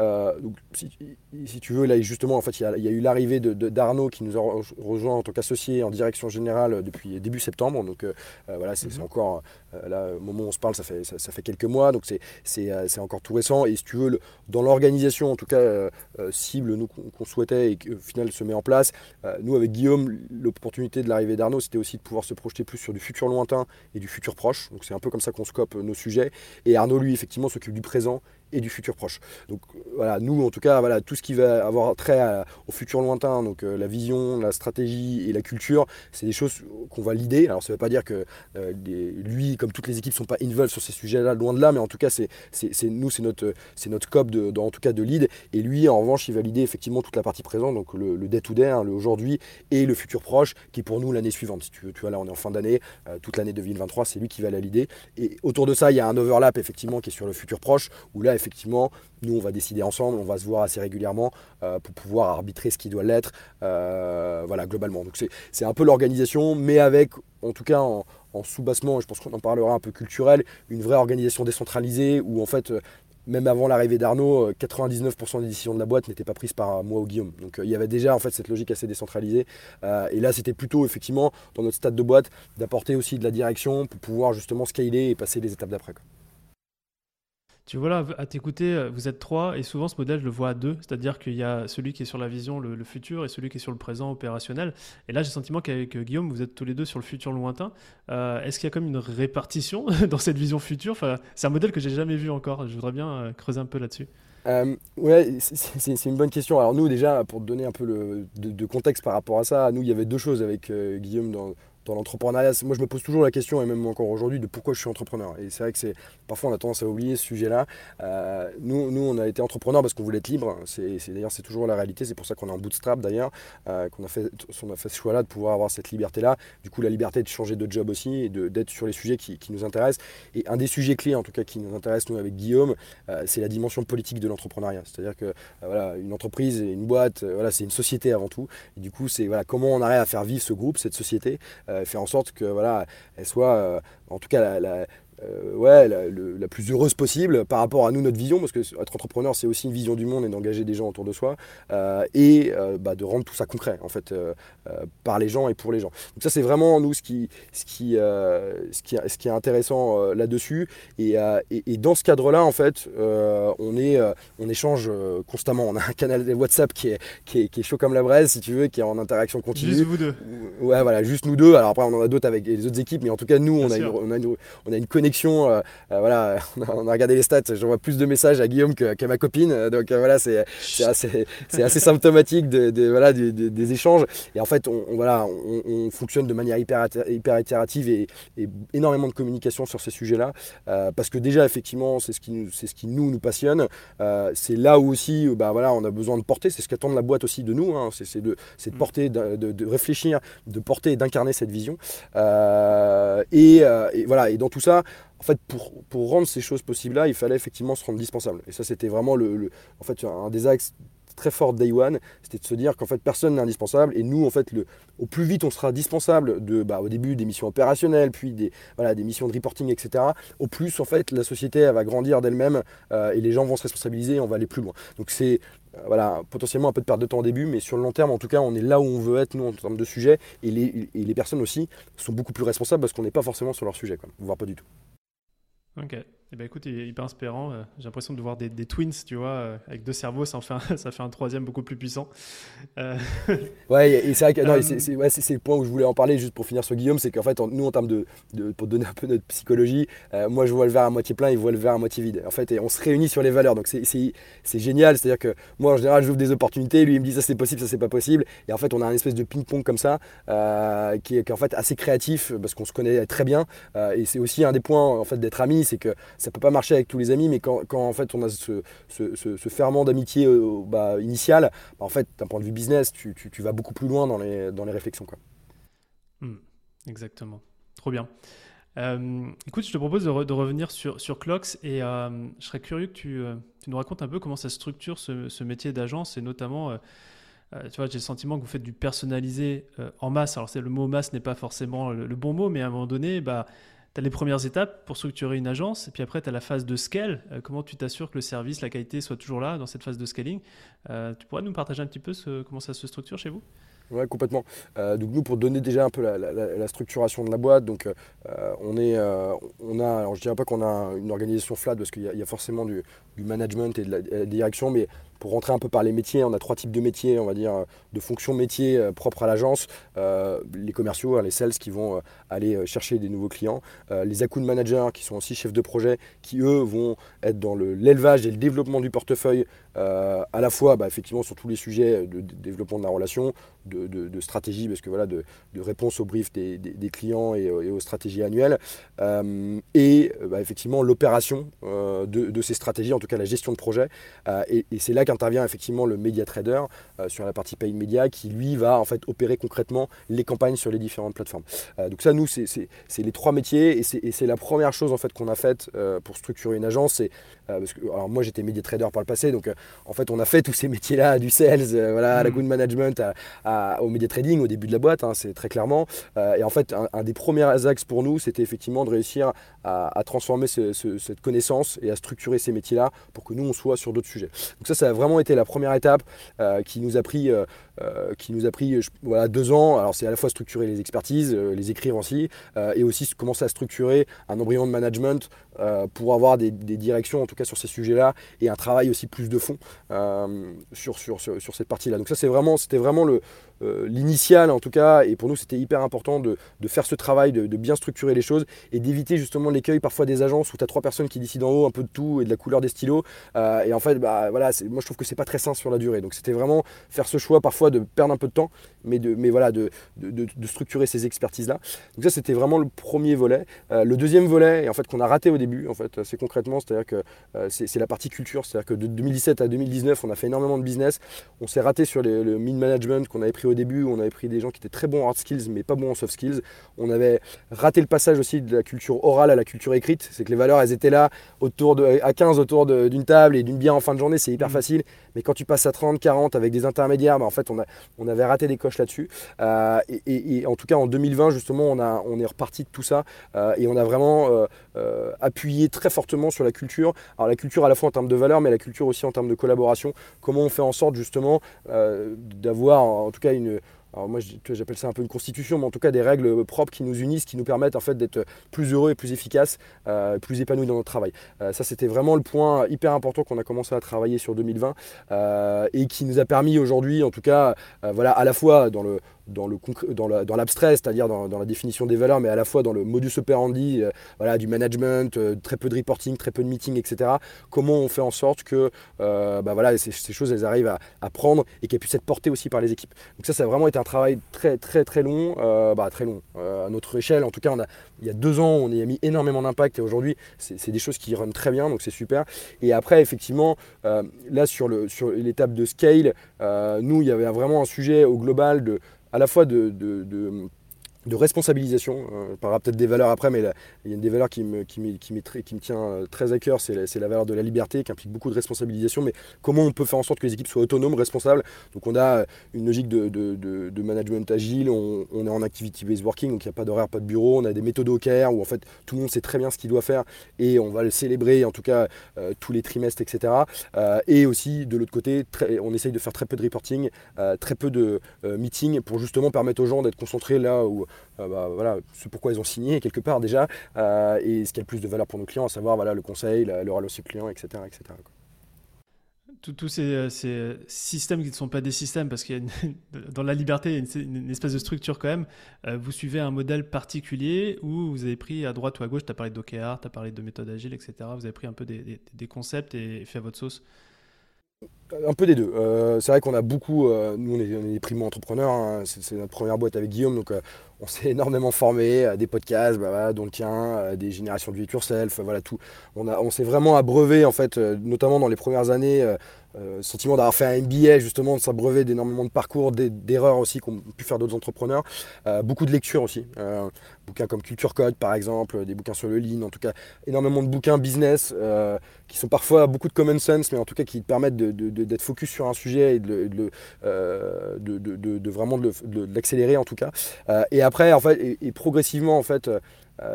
si, tu veux, là justement, en fait, il y a, eu l'arrivée d'Arnaud qui nous a rejoint en tant qu'associé en direction générale depuis début septembre. Donc euh, euh, voilà, c'est mhm. encore, euh, là, au on se parle, ça fait, ça, fait quelques mois, donc c'est encore tout récent. Et si tu veux, dans l'organisation, en tout cas, cible, nous, qu'on souhaitait et qui au final se met en place, nous, avec Guillaume, l'opportunité de l'arrivée d'Arnaud, c'était aussi de pouvoir se projeter plus sur du futur lointain et du futur proche. Donc c'est un peu comme ça qu'on scope nos sujets. Et Arnaud, lui, effectivement, s'occupe du présent et du futur proche. Donc voilà, nous en tout cas, voilà, tout ce qui va avoir trait au futur lointain, donc euh, la vision, la stratégie et la culture, c'est des choses qu'on va l'idée. Alors ça ne veut pas dire que euh, lui, comme toutes les équipes, sont pas involved sur ces sujets-là, loin de là, mais en tout cas, c'est, nous, c'est notre, c'est notre scope de, en tout cas de lead. Et lui, en revanche, il va l'idée effectivement toute la partie présente, donc le, day-to-day, hein, le aujourd'hui et le futur proche, qui est pour nous l'année suivante. Si tu, tu vois, là, on est en fin d'année, euh, toute l'année 2023, c'est lui qui va la l'idée. Et autour de ça, il y a un overlap effectivement qui est sur le futur proche, où là, effectivement, nous, on va décider ensemble, on va se voir assez régulièrement euh, pour pouvoir arbitrer ce qui doit l'être, euh, voilà, globalement. Donc c'est un peu l'organisation, mais avec, en tout cas, en, sous-bassement, je pense qu'on en parlera un peu culturel, une vraie organisation décentralisée où, en fait, même avant l'arrivée d'Arnaud, 99% des décisions de la boîte n'étaient pas prises par moi ou Guillaume. Donc il y avait déjà en fait cette logique assez décentralisée. Euh, et là, c'était plutôt effectivement dans notre stade de boîte d'apporter aussi de la direction pour pouvoir justement scaler et passer les étapes d'après. Tu vois là, à t'écouter, euh, vous êtes trois, et souvent ce modèle, je le vois à deux, c'est-à-dire qu'il y a celui qui est sur la vision, le, futur, et celui qui est sur le présent opérationnel. Et là, j'ai le sentiment qu'avec euh, Guillaume, vous êtes tous les deux sur le futur lointain. Euh, est-ce qu'il y a comme une répartition dans cette vision future? Enfin, C'est un modèle que j'ai jamais vu encore. Je voudrais bien creuser un peu là-dessus. ouais, c'est une bonne question. Alors nous déjà, pour te donner un peu le, de, contexte par rapport à ça, nous il y avait deux choses avec Guillaume dans, dans l'entrepreneuriat, moi je me pose toujours la question, et même encore aujourd'hui, de pourquoi je suis entrepreneur. Et c'est vrai que c'est parfois on a tendance à oublier ce sujet-là. Euh, nous, on a été entrepreneur parce qu'on voulait être libre. C'est, d'ailleurs, c'est toujours la réalité. C'est pour ça qu'on est en bootstrap d'ailleurs, euh, qu'on a fait, on a fait ce choix-là de pouvoir avoir cette liberté-là. Du coup, la liberté de changer de job aussi et d'être sur les sujets qui, nous intéressent. Et un des sujets clés, en tout cas, qui nous intéresse nous avec Guillaume, euh, c'est la dimension politique de l'entrepreneuriat. C'est-à-dire que une entreprise une boîte, voilà, c'est une société avant tout. Et du coup, c'est voilà, comment on arrive à faire vivre ce groupe, cette société, faire en sorte que voilà, elle soit, en tout cas, la, euh, ouais, la, plus heureuse possible par rapport à nous, notre vision, parce que être entrepreneur, c'est aussi une vision du monde et d'engager des gens autour de soi, euh, et euh, bah, de rendre tout ça concret, en fait, par les gens et pour les gens. Donc ça, c'est vraiment, nous, ce qui, ce qui, ce qui, ce qui est intéressant là-dessus. Et, et, dans ce cadre-là, en fait, on, est, on échange constamment. On a un canal WhatsApp qui est, qui est, qui, est, chaud comme la braise, si tu veux, qui est en interaction continue. Juste vous deux Ouais, voilà, juste nous deux. Alors après, on en a d'autres avec les autres équipes, mais en tout cas, nous, on a, on a, une, on a une connexion euh, euh, voilà, on a, regardé les stats, j'envoie plus de messages à Guillaume qu'à ma copine. Euh, donc voilà, c'est assez, assez, symptomatique de, voilà, des échanges. Et en fait, on, voilà, on, fonctionne de manière hyper, hyper itérative et, énormément de communication sur ces sujets-là. parce que déjà, effectivement, c'est ce qui nous, ce qui nous, nous passionne. c'est là où aussi, bah, voilà, on a besoin de porter. C'est ce qu'attend la boîte aussi de nous. Hein. c'est de, de, mm. porter, de, de, réfléchir, de porter et d'incarner cette vision. et, et, voilà, et dans tout ça, en fait, pour, rendre ces choses possibles-là, il fallait effectivement se rendre indispensable. Et ça, c'était vraiment en fait, un des axes très forts de Day One, c'était de se dire qu'en fait, personne n'est indispensable. Et nous, en fait, le, au plus vite on sera indispensable, de, bah, au début des missions opérationnelles, puis des, missions de reporting, etc., au plus, en fait, la société va grandir d'elle-même euh, et les gens vont se responsabiliser et on va aller plus loin. Voilà, potentiellement un peu de perte de temps au début, mais sur le long terme, en tout cas, on est là où on veut être, nous, en termes de sujet. Et les, et les personnes aussi sont beaucoup plus responsables parce qu'on n'est pas forcément sur leur sujet, quoi, voire pas du tout. Ok. Eh ben, écoute, il est hyper inspirant. Euh, j'ai l'impression de voir des, twins, tu vois, euh, avec deux cerveaux, ça, fait un, ça fait un troisième beaucoup plus puissant. Euh, ouais, et c'est vrai que c'est ouais, le point où je voulais en parler juste pour finir sur Guillaume, c'est qu'en fait, nous, en termes de, pour donner un peu notre psychologie, moi, je vois le verre à moitié plein, il voit le verre à moitié vide. En fait, et on se réunit sur les valeurs, donc c'est génial. C'est-à-dire que moi, en général, j'ouvre des opportunités, lui, il me dit ça c'est possible, ça c'est pas possible, et en fait, on a un espèce de ping-pong comme ça, qui, est, qui, en fait assez créatif parce qu'on se connaît très bien, et c'est aussi un des points en fait d'être amis, c'est que ça peut pas marcher avec tous les amis, mais quand, en fait on a ce, ce, ferment d'amitié euh, bah, initial, bah, en fait d'un point de vue business, tu, tu, vas beaucoup plus loin dans les, dans les réflexions. Quoi. Hmm, exactement. Trop bien. écoute, je te propose de, revenir sur, sur Clocks et je serais curieux que tu, tu, nous racontes un peu comment ça structure ce, métier d'agence et notamment euh, tu vois, j'ai le sentiment que vous faites du personnalisé euh, en masse. Alors, le mot masse n'est pas forcément le, bon mot, mais à un moment donné, bah, tu as les premières étapes pour structurer une agence, et puis après, tu as la phase de scale. Euh, comment tu t'assures que le service, la qualité soit toujours là dans cette phase de scaling? Tu pourrais nous partager un petit peu comment ça se structure chez vous? Oui, complètement. donc nous, pour donner déjà un peu la, structuration de la boîte, donc on est, on a, alors je dirais pas qu'on a une organisation flat parce qu'il y, a forcément du, management et de la, direction, mais pour rentrer un peu par les métiers, on a trois types de métiers, on va dire, de fonctions métiers euh, propres à l'agence. Euh, les commerciaux, hein, les sales qui vont euh, aller chercher des nouveaux clients. les account managers qui sont aussi chefs de projet, qui eux vont être dans l'élevage et le développement du portefeuille, à la fois bah, effectivement sur tous les sujets de, développement de la relation, de, stratégie, parce que voilà, de, réponse aux briefs des, clients et, aux stratégies annuelles. et bah, effectivement l'opération de, ces stratégies, en tout cas la gestion de projet. et, et c'est là qu'intervient effectivement le media trader euh, sur la partie paid media qui lui va en fait opérer concrètement les campagnes sur les différentes plateformes. Euh, donc ça nous c'est les trois métiers et c'est la première chose en fait qu'on a faite euh, pour structurer une agence. parce que alors moi j'étais media trader par le passé donc en fait on a fait tous ces métiers là du sales, voilà, à la mm. good management, au media trading au début de la boîte, hein, c'est très clairement. et en fait un, des premiers axes pour nous c'était effectivement de réussir à, transformer cette connaissance et à structurer ces métiers là pour que nous on soit sur d'autres sujets. Donc ça ça a vraiment été la première étape euh, qui nous a pris, euh, euh, qui nous a pris voilà, deux ans. Alors c'est à la fois structurer les expertises, les écrire aussi, et aussi commencer à structurer un embryon de management pour avoir des, directions, en tout cas sur ces sujets-là, et un travail aussi plus de fond sur, sur, sur, cette partie-là. Donc ça c'est vraiment, c'était vraiment le, l'initial en tout cas, et pour nous c'était hyper important de, de, faire ce travail, de, de, bien structurer les choses et d'éviter justement l'écueil parfois des agences où tu as trois personnes qui décident en haut un peu de tout et de la couleur des stylos. et en fait, bah, voilà, moi je trouve que c'est pas très sain sur la durée. Donc c'était vraiment faire ce choix parfois de perdre un peu de temps, mais, de, mais voilà, de, de, structurer ces expertises-là. Donc ça c'était vraiment le premier volet. Euh, le deuxième volet, et en fait qu'on a raté au début, en fait, c'est concrètement, c'est-à-dire que euh, c'est la partie culture, c'est-à-dire que de 2017 à 2019, on a fait énormément de business. On s'est raté sur le mid management qu'on avait pris au début, on avait pris des gens qui étaient très bons en hard skills, mais pas bons en soft skills. On avait raté le passage aussi de la culture orale à la culture écrite, c'est que les valeurs elles étaient là autour de, à 15 autour d'une table et d'une bière en fin de journée, c'est hyper mmh. facile. Mais quand tu passes à 30, 40 avec des intermédiaires, bah, en fait, on, a, on avait raté des coches là-dessus. Euh, et, en tout cas, en 2020, justement, on, a, on est reparti de tout ça euh, et on a vraiment euh, appuyé très fortement sur la culture. Alors, la culture à la fois en termes de valeur, mais la culture aussi en termes de collaboration. Comment on fait en sorte, justement, d'avoir en tout cas une alors moi j'appelle ça un peu une constitution, mais en tout cas des règles propres qui nous unissent, qui nous permettent en fait d'être plus heureux et plus efficaces, euh, plus épanouis dans notre travail. Euh, ça c'était vraiment le point hyper important qu'on a commencé à travailler sur 2020 euh, et qui nous a permis aujourd'hui, en tout cas, voilà, à la fois dans le dans le dans l'abstrait, c'est-à-dire dans, la définition des valeurs, mais à la fois dans le modus operandi, euh, voilà, du management, euh, très peu de reporting, très peu de meeting, etc. Comment on fait en sorte que euh, bah voilà, ces, choses elles arrivent à, prendre et qu'elles puissent être portées aussi par les équipes. Donc ça, ça a vraiment été un travail très très très long, bah, très long à notre échelle. En tout cas, on a, il y a deux ans, on y a mis énormément d'impact et aujourd'hui, c'est des choses qui run très bien, donc c'est super. Et après, effectivement, là sur l'étape sur de scale, nous, il y avait vraiment un sujet au global de à la fois de, responsabilisation. Euh, on parlera peut-être des valeurs après, mais il y a une des valeurs qui me, qui, qui, tient euh, très à cœur, c'est la, valeur de la liberté qui implique beaucoup de responsabilisation. Mais comment on peut faire en sorte que les équipes soient autonomes, responsables? Donc on a une logique de, de, management agile, on, est en activity-based working, donc il n'y a pas d'horaire, pas de bureau, on a des méthodes OKR où en fait tout le monde sait très bien ce qu'il doit faire et on va le célébrer en tout cas euh, tous les trimestres, etc. et aussi de l'autre côté, on essaye de faire très peu de reporting, très peu de meetings pour justement permettre aux gens d'être concentrés là où euh, bah, voilà, ce pourquoi ils ont signé quelque part déjà, euh, et ce qui a le plus de valeur pour nos clients, à savoir voilà, le conseil, le relation client, etc. etc. Tous ces, euh, ces, systèmes qui ne sont pas des systèmes, parce qu'il dans la liberté, il y a une, espèce de structure quand même. vous suivez un modèle particulier où vous avez pris à droite ou à gauche, tu as parlé d'OKR, tu as parlé de méthode agile, etc. Vous avez pris un peu des, concepts et fait à votre sauce. Un peu des deux. c'est vrai qu'on a beaucoup, nous on est, des primo-entrepreneurs, hein. c'est notre première boîte avec Guillaume, donc on s'est énormément formé, des podcasts, bah, dont le tien, des générations de it yourself, voilà tout. On, a, on s'est vraiment abreuvé en fait, euh, notamment dans les premières années, euh, euh, sentiment d'avoir fait un MBA justement, de s'abreuver d'énormément de parcours, d'erreurs aussi qu'ont pu faire d'autres entrepreneurs. beaucoup de lectures aussi, bouquins comme Culture Code par exemple, des bouquins sur le lean, en tout cas énormément de bouquins business qui sont parfois beaucoup de common sense, mais en tout cas qui te permettent d'être focus sur un sujet et de, vraiment l'accélérer en tout cas. et après, en fait, et progressivement en fait,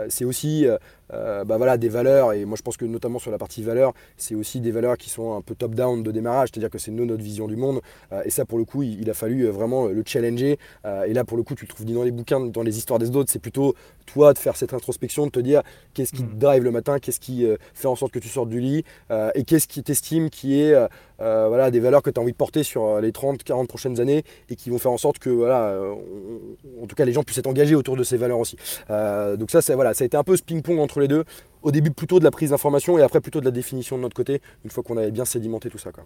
c'est aussi euh, bah voilà, des valeurs, et moi je pense que notamment sur la partie valeurs, c'est aussi des valeurs qui sont un peu top-down de démarrage, c'est-à-dire que c'est nous notre vision du monde, euh, et ça pour le coup il, a fallu euh, vraiment le challenger, et là pour le coup tu le trouves ni dans les bouquins, dans les histoires des autres, c'est plutôt toi de faire cette introspection, de te dire qu'est-ce qui te mm. drive le matin, qu'est-ce qui fait en sorte que tu sortes du lit, et qu'est-ce qui t'estime qui est voilà, des valeurs que tu as envie de porter sur les 30-40 prochaines années, et qui vont faire en sorte que voilà, en tout cas les gens puissent être engagés autour de ces valeurs aussi. donc ça, voilà, ça a été un peu ce ping-pong entre les deux. Au début plutôt de la prise d'information et après plutôt de la définition de notre côté, une fois qu'on avait bien sédimenté tout ça. Quoi.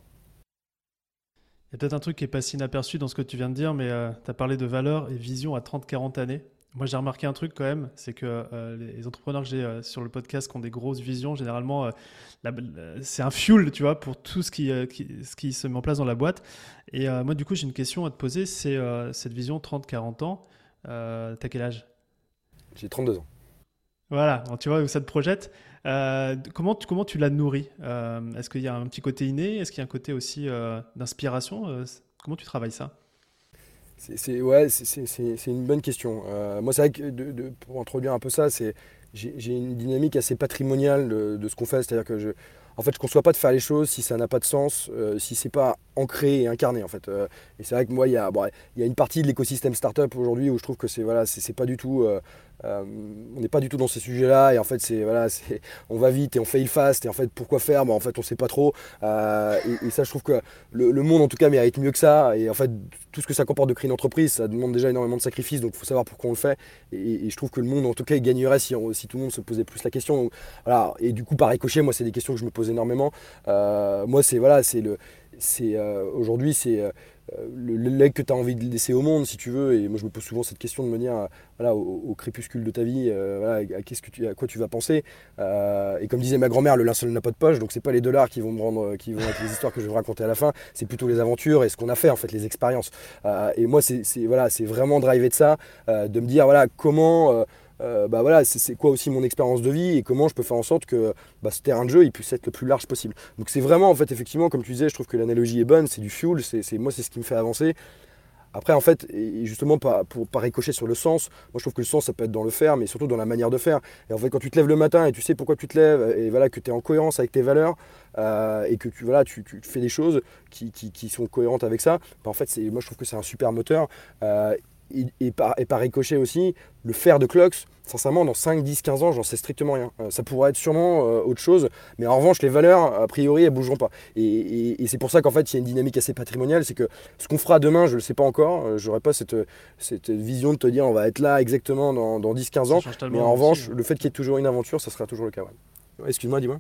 Il y a peut-être un truc qui est pas si inaperçu dans ce que tu viens de dire, mais euh, tu as parlé de valeur et vision à 30-40 années. Moi, j'ai remarqué un truc quand même, c'est que euh, les entrepreneurs que j'ai euh, sur le podcast qui ont des grosses visions, généralement, c'est un fuel, tu vois, pour tout ce qui, ce qui se met en place dans la boîte. Et moi, du coup, j'ai une question à te poser, c'est cette vision 30-40 ans, t'as quel âge? J'ai 32 ans. Voilà, tu vois où ça te projette. Euh, comment, tu, comment tu la nourris euh, Est-ce qu'il y a un petit côté inné? Est-ce qu'il y a un côté aussi euh, d'inspiration Comment tu travailles ça? C'est, ouais, c'est, une bonne question. moi, c'est vrai que de, pour introduire un peu ça, c'est, j'ai, une dynamique assez patrimoniale de, ce qu'on fait. C'est-à-dire que je, en fait, ne conçois pas de faire les choses si ça n'a pas de sens, euh, si c'est pas ancré et incarné en fait. Et c'est vrai que moi, il y, a, y a une partie de l'écosystème startup aujourd'hui où je trouve que c'est voilà, c'est pas du tout, on n'est pas du tout dans ces sujets-là. Et en fait, c'est voilà, c'est on va vite et on fail fast. Et en fait, pourquoi faire? Bah, En fait, on sait pas trop. Et, ça, je trouve que le, monde, en tout cas, mérite mieux que ça. Et en fait, tout ce que ça comporte de créer une entreprise, ça demande déjà énormément de sacrifices. Donc, il faut savoir pourquoi on le fait. Et, je trouve que le monde, en tout cas, il gagnerait si, si tout le monde se posait plus la question. voilà. Et du coup, par ricochet, moi, c'est des questions que je me pose énormément. Euh, moi, c'est voilà, c'est le, c'est euh, aujourd'hui, c'est euh, le, leg que tu as envie de laisser au monde, si tu veux. Et moi, je me pose souvent cette question de me dire, au, crépuscule de ta vie, voilà, à, que tu, à quoi tu vas penser. et comme disait ma grand-mère, le linceul n'a pas de poche, donc c'est pas les dollars qui vont me rendre, qui vont être les histoires que je vais raconter à la fin. C'est plutôt les aventures et ce qu'on a fait, en fait, les expériences. et moi, c'est voilà, vraiment driver de ça, de me dire, voilà, comment euh, bah voilà, c'est quoi aussi mon expérience de vie et comment je peux faire en sorte que bah, ce terrain de jeu il puisse être le plus large possible. Donc c'est vraiment en fait effectivement comme tu disais, je trouve que l'analogie est bonne, c'est du fuel, c'est moi c'est ce qui me fait avancer. Après en fait, et justement pas, pour pas ricocher sur le sens, moi je trouve que le sens ça peut être dans le faire mais surtout dans la manière de faire. Et en fait quand tu te lèves le matin et tu sais pourquoi tu te lèves et voilà que tu es en cohérence avec tes valeurs euh, et que tu, voilà, tu, fais des choses qui, qui, sont cohérentes avec ça, bah, en fait moi je trouve que c'est un super moteur. Euh, et, par, et, par, ricochet aussi, le faire de Clocks, sincèrement, dans 5, 10, 15 ans, j'en sais strictement rien. Euh, ça pourrait être sûrement euh, autre chose, mais en revanche, les valeurs, a priori, elles bougeront pas. Et, c'est pour ça qu'en fait, il y a une dynamique assez patrimoniale, c'est que ce qu'on fera demain, je ne le sais pas encore, euh, j'aurais pas cette, cette vision de te dire on va être là exactement dans, dans 10, 15 ans, mais en revanche, le fait qu'il y ait toujours une aventure, ça sera toujours le cas. Excuse-moi, dis-moi.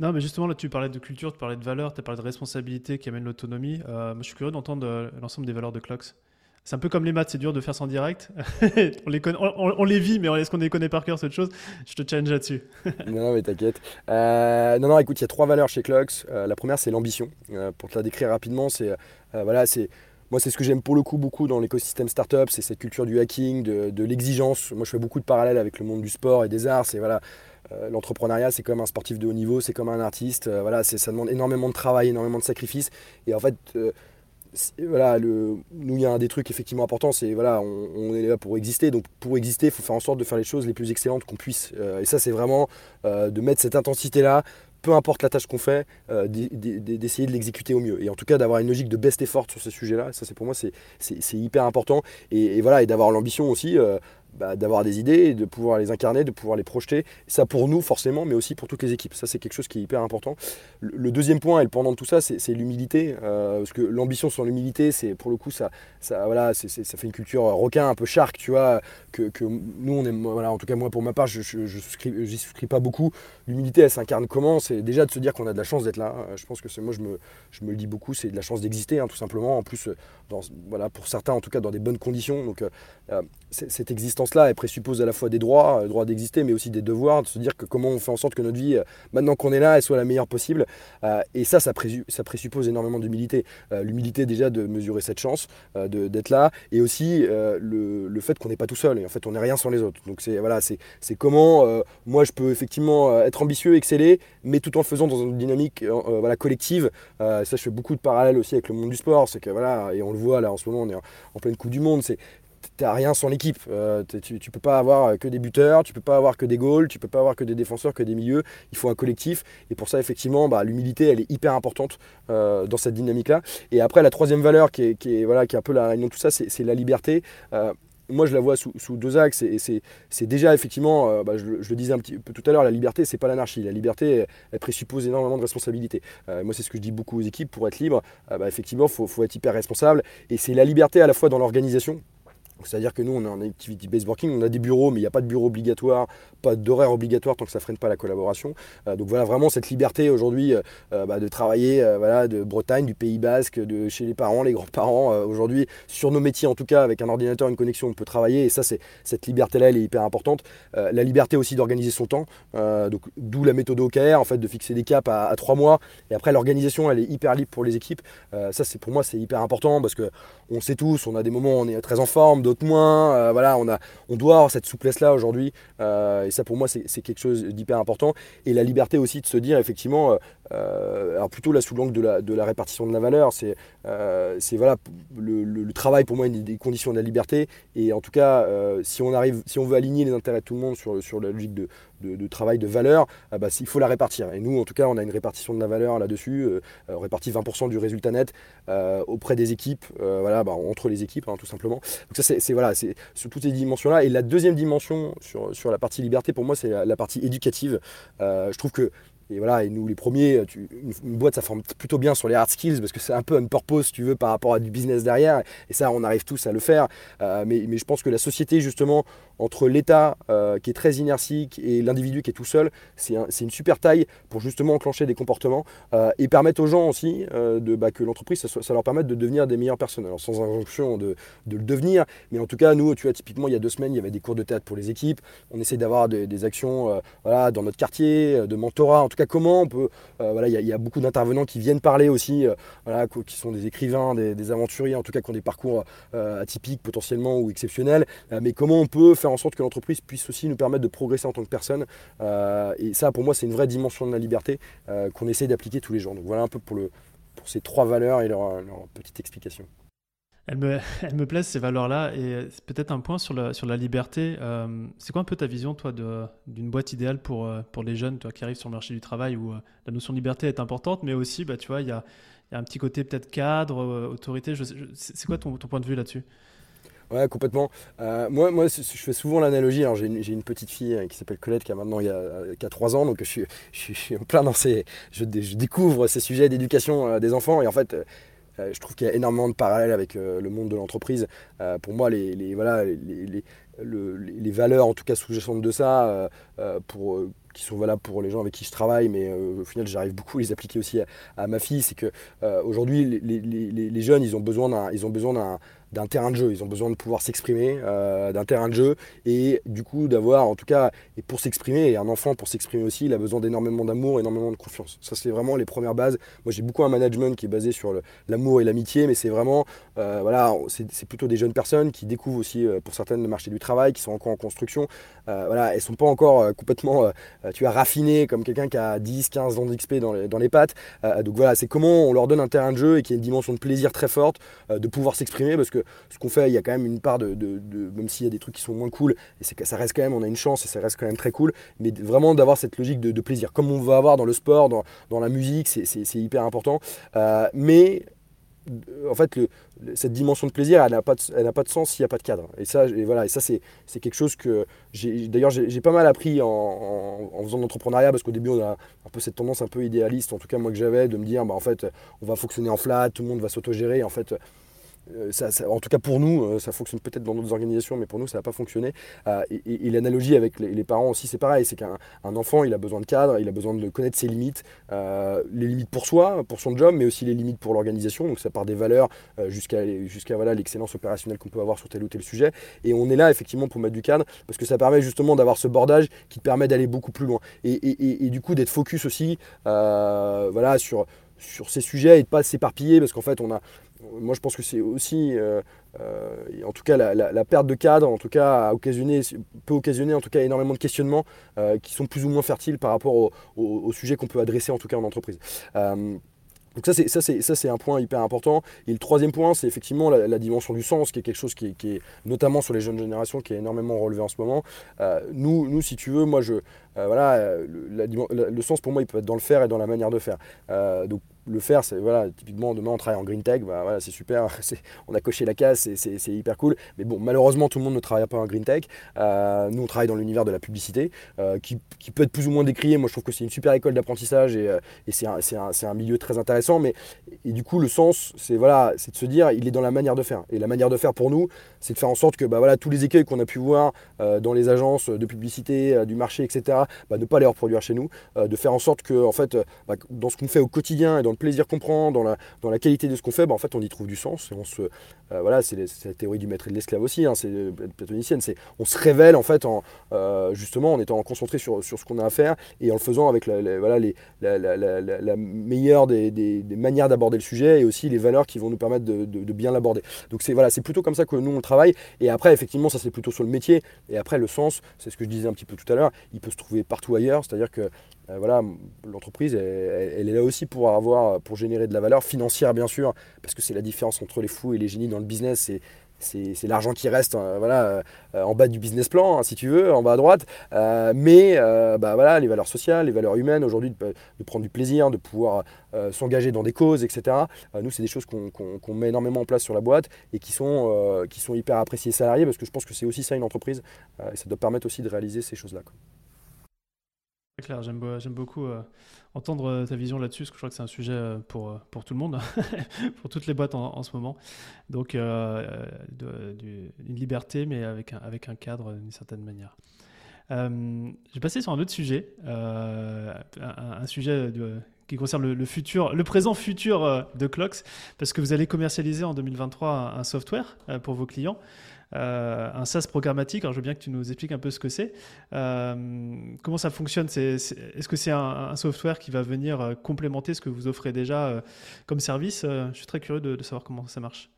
Non, mais justement, là, tu parlais de culture, tu parlais de valeurs, tu parlé de responsabilité qui amène l'autonomie. moi, je suis curieux d'entendre l'ensemble des valeurs de Clocks. C'est un peu comme les maths, c'est dur de faire en direct. on, les on, les vit, mais est-ce qu'on les connaît par cœur, cette chose? Je te challenge là-dessus. non, mais t'inquiète. Euh, non, non, écoute, il y a trois valeurs chez Clocks. Euh, la première, c'est l'ambition. Euh, pour te la décrire rapidement, c'est voilà, c'est moi, c'est ce que j'aime pour le coup beaucoup dans l'écosystème startup, c'est cette culture du hacking, de, l'exigence. Moi, je fais beaucoup de parallèles avec le monde du sport et des arts. C'est voilà, l'entrepreneuriat, c'est comme un sportif de haut niveau, c'est comme un artiste. voilà, ça demande énormément de travail, énormément de sacrifices. Et en fait, voilà, le, nous, il y a un des trucs effectivement importants, c'est voilà, on, est là pour exister. Donc, pour exister, il faut faire en sorte de faire les choses les plus excellentes qu'on puisse. Euh, et ça, c'est vraiment euh, de mettre cette intensité-là, peu importe la tâche qu'on fait, euh, d'essayer de l'exécuter au mieux. Et en tout cas, d'avoir une logique de best effort sur ce sujet-là, ça, c'est pour moi, c'est hyper important. Et voilà, et d'avoir l'ambition aussi bah, d'avoir des idées, de pouvoir les incarner, de pouvoir les projeter. Ça pour nous forcément, mais aussi pour toutes les équipes. Ça c'est quelque chose qui est hyper important. Le, deuxième point et le pendant de tout ça, c'est l'humilité. Euh, parce que l'ambition sans l'humilité, c'est pour le coup ça, voilà, ça fait une culture requin, un peu shark, tu vois. Que, nous on est, voilà, en tout cas moi pour ma part, je, je, je souscris, pas beaucoup. L'humilité, elle s'incarne comment? C'est déjà de se dire qu'on a de la chance d'être là. Euh, je pense que c'est moi je me, je me le dis beaucoup, c'est de la chance d'exister, hein, tout simplement. En plus, dans, voilà, pour certains en tout cas dans des bonnes conditions. Donc cette existence sens-là, elle présuppose à la fois des droits, le droit d'exister, mais aussi des devoirs, de se dire que comment on fait en sorte que notre vie, maintenant qu'on est là, elle soit la meilleure possible. et ça, ça, présuppose énormément d'humilité. L'humilité déjà de mesurer cette chance, d'être là, et aussi le, le, fait qu'on n'est pas tout seul, et en fait on n'est rien sans les autres. Donc c'est voilà, c'est comment moi je peux effectivement être ambitieux, exceller, mais tout en le faisant dans une dynamique voilà, collective. ça, je fais beaucoup de parallèles aussi avec le monde du sport, c'est que voilà, et on le voit là en ce moment, on est en pleine Coupe du Monde, c'est t'as rien sans l'équipe. Euh, tu, tu peux pas avoir que des buteurs, tu peux pas avoir que des goals, tu peux pas avoir que des défenseurs, que des milieux. Il faut un collectif. Et pour ça, effectivement, bah, l'humilité, elle est hyper importante euh, dans cette dynamique-là. Et après, la troisième valeur qui est, voilà, qui est un peu la réunion de tout ça, c'est la liberté. Euh, moi, je la vois sous, deux axes. Et c'est déjà effectivement, bah, je, le disais un petit peu tout à l'heure, la liberté, c'est pas l'anarchie. La liberté, elle, présuppose énormément de responsabilité. moi, c'est ce que je dis beaucoup aux équipes. Pour être libre, bah, effectivement, il faut, être hyper responsable. Et c'est la liberté à la fois dans l'organisation, c'est-à-dire que nous, on est en activity-based working, on a des bureaux, mais il n'y a pas de bureau obligatoire, pas d'horaire obligatoire tant que ça ne freine pas la collaboration. Euh, donc voilà, vraiment cette liberté aujourd'hui euh, euh, bah, de travailler voilà, de Bretagne, du Pays Basque, de chez les parents, les grands-parents. aujourd'hui, sur nos métiers en tout cas, avec un ordinateur, une connexion, on peut travailler. Et ça, c'est cette liberté-là, elle est hyper importante. la liberté aussi d'organiser son temps, donc d'où la méthode OKR, en fait, de fixer des caps à, trois mois. Et après, l'organisation, elle est hyper libre pour les équipes. ça, c'est pour moi, c'est hyper important parce que on sait tous, on a des moments où on est très en forme, d'autres moins. Euh, voilà, on, a, on doit avoir cette souplesse-là aujourd'hui. Euh, et ça, pour moi, c'est quelque chose d'hyper important. Et la liberté aussi de se dire, effectivement, euh, alors plutôt là sous l'angle de la, de la, répartition de la valeur, c'est voilà, le, travail pour moi une des conditions de la liberté. Et en tout cas, si, on arrive, si on veut aligner les intérêts de tout le monde sur, sur la logique de, de, travail, de valeur, ah bah, il faut la répartir. Et nous, en tout cas, on a une répartition de la valeur là-dessus. Euh, on répartit 20% du résultat net euh, auprès des équipes, euh, voilà, bah, entre les équipes, hein, tout simplement. Donc ça, c'est voilà, c'est sur toutes ces dimensions-là. Et la deuxième dimension sur, sur la partie liberté, pour moi, c'est la, partie éducative. je trouve que et voilà, nous les premiers, une, boîte ça forme plutôt bien sur les hard skills parce que c'est un peu un purpose, tu veux, par rapport à du business derrière. Et ça, on arrive tous à le faire. mais, mais, je pense que la société, justement, entre l'État euh, qui est très inertique et l'individu qui est tout seul, c'est une super taille pour justement enclencher des comportements euh, et permettre aux gens aussi euh, bah, que l'entreprise, ça, leur permette de devenir des meilleures personnes. Alors sans injonction de, le devenir, mais en tout cas, nous, tu vois, typiquement, il y a deux semaines, il y avait des cours de théâtre pour les équipes. On essaie d'avoir des, actions dans notre quartier, de mentorat. En tout cas, comment on peut. voilà, il y, a beaucoup d'intervenants qui viennent parler aussi, qui sont des écrivains, des, des, aventuriers, en tout cas, qui ont des parcours atypiques potentiellement ou exceptionnels. mais comment on peut faire en sorte que l'entreprise puisse aussi nous permettre de progresser en tant que personne. Euh, et ça, pour moi, c'est une vraie dimension de la liberté euh, qu'on essaie d'appliquer tous les jours. Donc voilà un peu pour, le, pour ces trois valeurs et leur, petite explication. Elles me, elle me plaisent ces valeurs-là et peut-être un point sur la, sur la liberté. Euh, c'est quoi un peu ta vision, toi, d'une boîte idéale pour, pour les jeunes toi, qui arrivent sur le marché du travail où la notion de liberté est importante, mais aussi, bah, tu vois, il y a, y a, un petit côté peut-être cadre, autorité. c'est quoi ton, ton point de vue là-dessus? Ouais, complètement. Euh, moi, moi, je fais souvent l'analogie. J'ai une, une, petite fille euh, qui s'appelle Colette qui a maintenant il y a, euh, qui a 3 ans, donc je suis, je, suis, en plein dans ces. Je, découvre ces sujets d'éducation des enfants et en fait. je trouve qu'il y a énormément de parallèles avec le monde de l'entreprise. pour moi, les, les voilà, les, les, les, valeurs, en tout cas sous-jacentes de ça, pour qui sont valables pour les gens avec qui je travaille, mais au final j'arrive beaucoup à les appliquer aussi à, ma fille, c'est que aujourd'hui les, jeunes ils ont besoin d'un, d'un, terrain de jeu. Ils ont besoin de pouvoir s'exprimer, euh, d'un terrain de jeu, et du coup d'avoir, en tout cas, et pour s'exprimer, et un enfant pour s'exprimer aussi, il a besoin d'énormément d'amour, énormément de confiance. Ça, c'est vraiment les premières bases. Moi, j'ai beaucoup un management qui est basé sur l'amour et l'amitié, mais c'est vraiment, euh, voilà, c'est plutôt des jeunes personnes qui découvrent aussi, euh, pour certaines, le marché du travail, qui sont encore en construction. voilà, elles sont pas encore complètement, tu as raffinées comme quelqu'un qui a 10, 15 ans d'XP dans les, dans les pattes. donc voilà, c'est comment on leur donne un terrain de jeu et qui a une dimension de plaisir très forte de pouvoir s'exprimer, parce que ce qu'on fait, il y a quand même une part de, même s'il y a des trucs qui sont moins cool, et ça reste quand même, on a une chance et ça reste quand même très cool, mais vraiment d'avoir cette logique de, plaisir, comme on va avoir dans le sport, dans, la musique, c'est hyper important. Euh, mais en fait, cette dimension de plaisir, elle n'a pas, pas de sens s'il n'y a pas de cadre. Et ça, et voilà, et ça c'est quelque chose que j'ai. D'ailleurs, j'ai pas mal appris en, faisant de l'entrepreneuriat parce qu'au début, on a un peu cette tendance un peu idéaliste, en tout cas moi que j'avais, de me dire, bah, en fait, on va fonctionner en flat, tout le monde va s'autogérer. En fait, euh, en tout cas pour nous, euh, ça fonctionne peut-être dans d'autres organisations, mais pour nous, ça n'a pas fonctionné. Euh, et, l'analogie avec les, parents aussi, c'est pareil. C'est qu'un enfant, il a besoin de cadre, il a besoin de connaître ses limites, les limites pour soi, pour son job, mais aussi les limites pour l'organisation. Donc ça part des valeurs jusqu'à voilà, l'excellence opérationnelle qu'on peut avoir sur tel ou tel sujet. Et on est là effectivement pour mettre du cadre, parce que ça permet justement d'avoir ce bordage qui te permet d'aller beaucoup plus loin. Et, du coup, d'être focus aussi voilà, sur sur ces sujets et de pas s'éparpiller parce qu'en fait on a moi je pense que c'est aussi euh, euh, en tout cas la, perte de cadre en tout cas occasionné, peut occasionner en tout cas énormément de questionnements euh, qui sont plus ou moins fertiles par rapport au, au, sujet qu'on peut adresser en tout cas en entreprise. Donc ça c'est, un point hyper important. Et le troisième point, c'est effectivement la, dimension du sens, qui est quelque chose qui est, notamment sur les jeunes générations, qui est énormément relevé en ce moment. nous, si tu veux, moi, je, voilà, le, sens pour moi, il peut être dans le faire et dans la manière de faire. Le faire, c'est voilà, typiquement demain on travaille en green tech, bah, voilà, c'est super, on a coché la case, c'est hyper cool. Mais bon, malheureusement, tout le monde ne travaille pas en green tech. Euh, nous, on travaille dans l'univers de la publicité, euh, qui, peut être plus ou moins décrié. Moi, je trouve que c'est une super école d'apprentissage et, euh, c'est un, milieu très intéressant. Mais et du coup, le sens, c'est voilà, c'est de se dire, il est dans la manière de faire. Et la manière de faire pour nous, c'est de faire en sorte que bah, tous les écueils qu'on a pu voir dans les agences de publicité, du marché, etc., bah, ne pas les reproduire chez nous, de faire en sorte que, en fait, bah, dans ce qu'on fait au quotidien et dans le plaisir qu'on prend, dans la, dans la qualité de ce qu'on fait, bah, en fait, on y trouve du sens. Et on se, euh, voilà, c'est la théorie du maître et de l'esclave aussi, hein, c'est euh, platonicienne. C'est, on se révèle en fait en, euh, justement en étant concentré sur, ce qu'on a à faire et en le faisant avec la, voilà, les, la, meilleure des, manières d'aborder le sujet et aussi les valeurs qui vont nous permettre de, de, bien l'aborder. Donc c'est voilà, c'est plutôt comme ça que nous on travaille. Et après, effectivement, ça c'est plutôt sur le métier. Et après, le sens, c'est ce que je disais un petit peu tout à l'heure, il peut se trouver partout ailleurs. C'est-à-dire que euh, voilà, l'entreprise, elle, est là aussi pour avoir, pour générer de la valeur financière, bien sûr, parce que c'est la différence entre les fous et les génies dans le business. C'est, l'argent qui reste euh, voilà, euh, en bas du business plan, hein, si tu veux, en bas à droite. mais bah, voilà, les valeurs sociales, les valeurs humaines, aujourd'hui, de, prendre du plaisir, de pouvoir s'engager dans des causes, etc. nous, c'est des choses qu'on, met énormément en place sur la boîte et qui sont, qui sont hyper appréciées salariés, parce que je pense que c'est aussi ça une entreprise. et ça doit permettre aussi de réaliser ces choses-là. C'est clair, j'aime, beaucoup euh, entendre euh, ta vision là-dessus, parce que je crois que c'est un sujet euh, pour, pour tout le monde, pour toutes les boîtes en, ce moment. Donc, une liberté, mais avec un, avec un cadre d'une certaine manière. je vais passer sur un autre sujet, un, sujet qui concerne le, futur, le présent futur de Clocks, parce que vous allez commercialiser en 2023 un software pour vos clients. Euh, un SaaS programmatique. Je veux bien que tu nous expliques un peu ce que c'est. Euh, comment ça fonctionne? Est-ce que c'est un, software qui va venir euh, complémenter ce que vous offrez déjà comme service? Je suis très curieux de, savoir comment ça marche.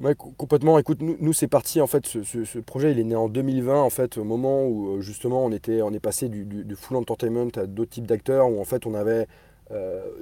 Ouais, complètement. Écoute, nous, c'est parti en fait. Ce, projet, il est né en 2020 en fait, au moment où justement on était, on est passé du, du full entertainment à d'autres types d'acteurs où en fait on avait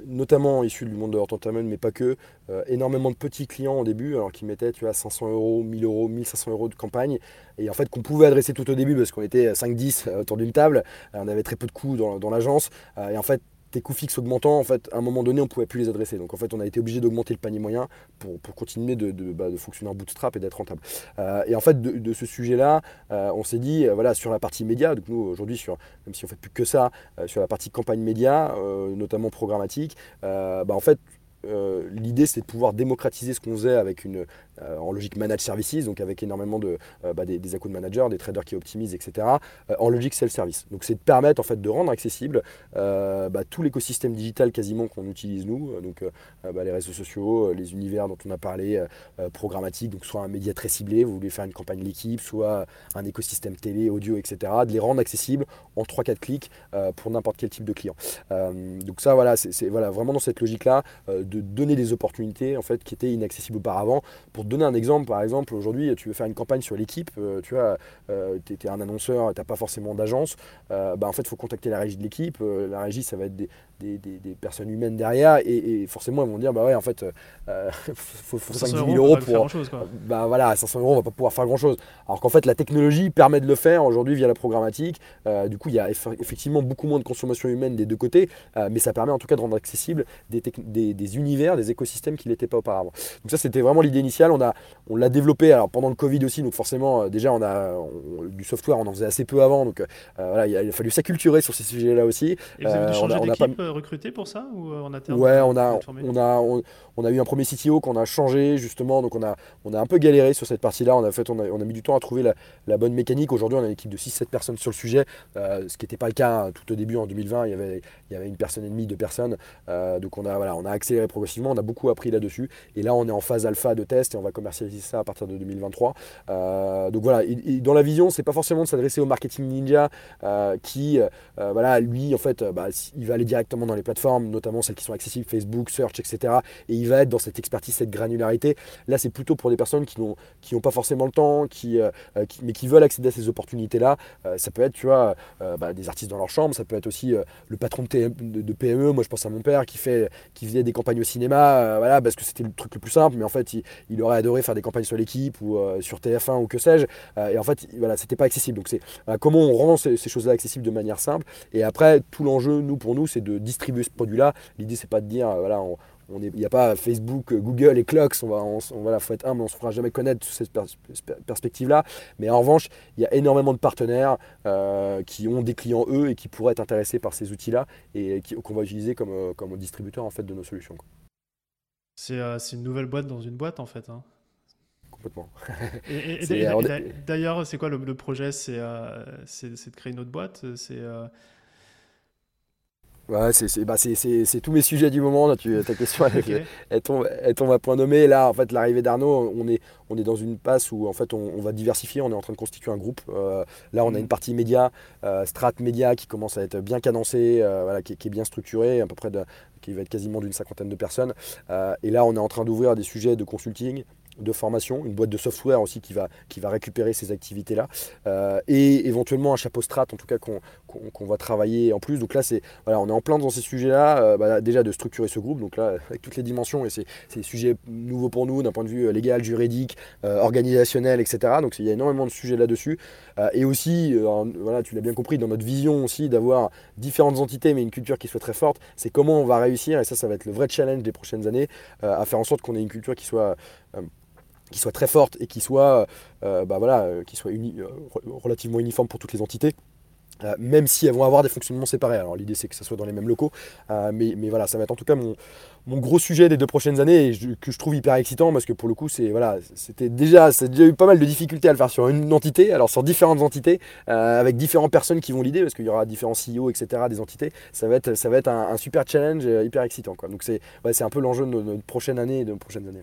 notamment issus du monde de l'entertainment, mais pas que, euh, énormément de petits clients au début, alors qui mettaient tu vois, 500 euros, 1000 euros, 1500 euros de campagne, et en fait qu'on pouvait adresser tout au début parce qu'on était 5-10 euh, autour d'une table, on avait très peu de coûts dans, dans l'agence, et en fait tes coûts fixes augmentant, en fait, à un moment donné, on ne pouvait plus les adresser. Donc, en fait, on a été obligé d'augmenter le panier moyen pour, continuer de, bah, de, fonctionner en bootstrap et d'être rentable. Euh, et en fait, de, ce sujet-là, euh, on s'est dit, euh, voilà, sur la partie média, donc nous, aujourd'hui, même si on fait plus que ça, sur la partie campagne média, notamment programmatique, bah, en fait, l'idée c'était de pouvoir démocratiser ce qu'on faisait avec une, euh, en logique managed services, donc avec énormément de, euh, bah, des, des account managers, des traders qui optimisent, etc. Euh, en logique self-service. Donc c'est de permettre en fait de rendre accessible bah, tout l'écosystème digital quasiment qu'on utilise nous, donc bah, les réseaux sociaux, les univers dont on a parlé, programmatiques, donc soit un média très ciblé, vous voulez faire une campagne l'équipe, soit un écosystème télé, audio, etc. De les rendre accessibles en 3-4 clics pour n'importe quel type de client. donc ça voilà, c'est voilà, vraiment dans cette logique-là de donner des opportunités en fait qui étaient inaccessibles auparavant pour donner un exemple, par exemple, aujourd'hui, tu veux faire une campagne sur l'équipe, euh, tu vois, euh, tu es, un annonceur, tu n'as pas forcément d'agence, euh, bah, en fait, il faut contacter la régie de l'équipe. la régie, ça va être des, des, personnes humaines derrière, et, forcément, ils vont dire, bah ouais, en fait, il faut, faut 5 000 euros pour. Chose, Bah voilà, 500 euros, on va pas pouvoir faire grand chose. Alors qu'en fait, la technologie permet de le faire aujourd'hui via la programmatique. du coup, il y a effectivement beaucoup moins de consommation humaine des deux côtés, mais ça permet en tout cas de rendre accessible des, des, univers, des écosystèmes qui n'étaient pas auparavant. Donc ça, c'était vraiment l'idée initiale. On, a, on l'a développé alors, pendant le Covid aussi, donc forcément, déjà, on a du software, on en faisait assez peu avant, donc voilà, il a, fallu s'acculturer sur ces sujets-là aussi. Et vous avez dû changer d'équipe recruter pour ça ou en interne Ouais, on a, on a, on, a eu un premier CTO qu'on a changé justement, donc on a, on a un peu galéré sur cette partie-là. On a, fait, on a, on a mis du temps à trouver la, la bonne mécanique. Aujourd'hui, on a une équipe de 6-7 personnes sur le sujet, ce qui n'était pas le cas hein, tout au début en 2020. Il y avait, il y avait une personne et demie, deux personnes. donc on a, voilà, on a accéléré progressivement, on a beaucoup appris là-dessus. Et là, on est en phase alpha de test et on va commercialiser ça à partir de 2023. donc voilà, dans la vision, c'est pas forcément de s'adresser au marketing ninja qui, voilà, lui, en fait, bah, il va aller directement dans les plateformes, notamment celles qui sont accessibles, Facebook, Search, etc. Et il va être dans cette expertise, cette granularité. Là, c'est plutôt pour des personnes qui n'ont qui pas forcément le temps, qui, mais qui veulent accéder à ces opportunités-là. ça peut être, tu vois, bah, des artistes dans leur chambre, ça peut être aussi le patron de, PME. Moi, je pense à mon père qui, fait, qui faisait des campagnes au cinéma, voilà, parce que c'était le truc le plus simple, mais en fait, il, aurait adoré faire des campagnes sur l'équipe ou sur TF1 ou que sais-je. et en fait, voilà, c'était pas accessible. Donc, c'est comment on rend ces, ces choses-là accessibles de manière simple. Et après, tout l'enjeu, nous, pour nous, c'est de distribuer ce produit-là. L'idée, c'est pas de dire, voilà, il n'y a pas Facebook, Google et Clocks, on va, on, on, faut être humble, on ne se fera jamais connaître sous cette perspective-là. Mais en revanche, il y a énormément de partenaires euh, qui ont des clients eux et qui pourraient être intéressés par ces outils-là et qu'on va utiliser comme, euh, comme distributeur en fait, de nos solutions. Euh, c'est une nouvelle boîte dans une boîte en fait. Hein. Complètement. D'ailleurs, c'est quoi le, le projet? C'est de créer une autre boîte? C'est Ouais, bah, c'est tous mes sujets du moment. Là, tu, ta question elle, tombe, à point nommé. Là, en fait, l'arrivée d'Arnaud, on est, on est dans une passe où en fait, on, va diversifier. On est en train de constituer un groupe. Euh, là, on a mm. une partie média, euh, strat média, qui commence à être bien cadencée, euh, voilà, qui, est bien structurée, à peu près de, qui va être quasiment d'une cinquantaine de personnes. et là, on est en train d'ouvrir des sujets de consulting, de formation, une boîte de software aussi qui va, qui va récupérer ces activités-là, euh, et éventuellement un chapeau strat en tout cas qu'on va travailler en plus. Donc là, c'est on est en plein dans ces sujets-là, euh, bah, déjà de structurer ce groupe, donc là avec toutes les dimensions, et c'est des sujets nouveaux pour nous d'un point de vue euh, légal, juridique, organisationnel, etc. Donc il y a énormément de sujets là-dessus, et aussi, voilà, tu l'as bien compris, dans notre vision aussi d'avoir différentes entités mais une culture qui soit très forte, c'est comment on va réussir, et ça, ça va être le vrai challenge des prochaines années, à faire en sorte qu'on ait une culture qui soit très forte et qui soit, euh, bah voilà, euh, qui soit euh, relativement uniforme pour toutes les entités. Même si elles vont avoir des fonctionnements séparés. Alors l'idée c'est que ça soit dans les mêmes locaux, mais, mais, voilà, ça va être en tout cas mon, mon gros sujet des deux prochaines années et que je trouve hyper excitant parce que pour le coup c'est voilà, c'était déjà, a déjà eu pas mal de difficultés à le faire sur une entité, alors sur différentes entités, avec différentes personnes qui vont l'idée parce qu'il y aura différents CEO, etc. des entités. Ça va être, ça va être un, super challenge hyper excitant. Quoi. Donc c'est ouais, un peu l'enjeu de notre prochaine année et de nos prochaines années.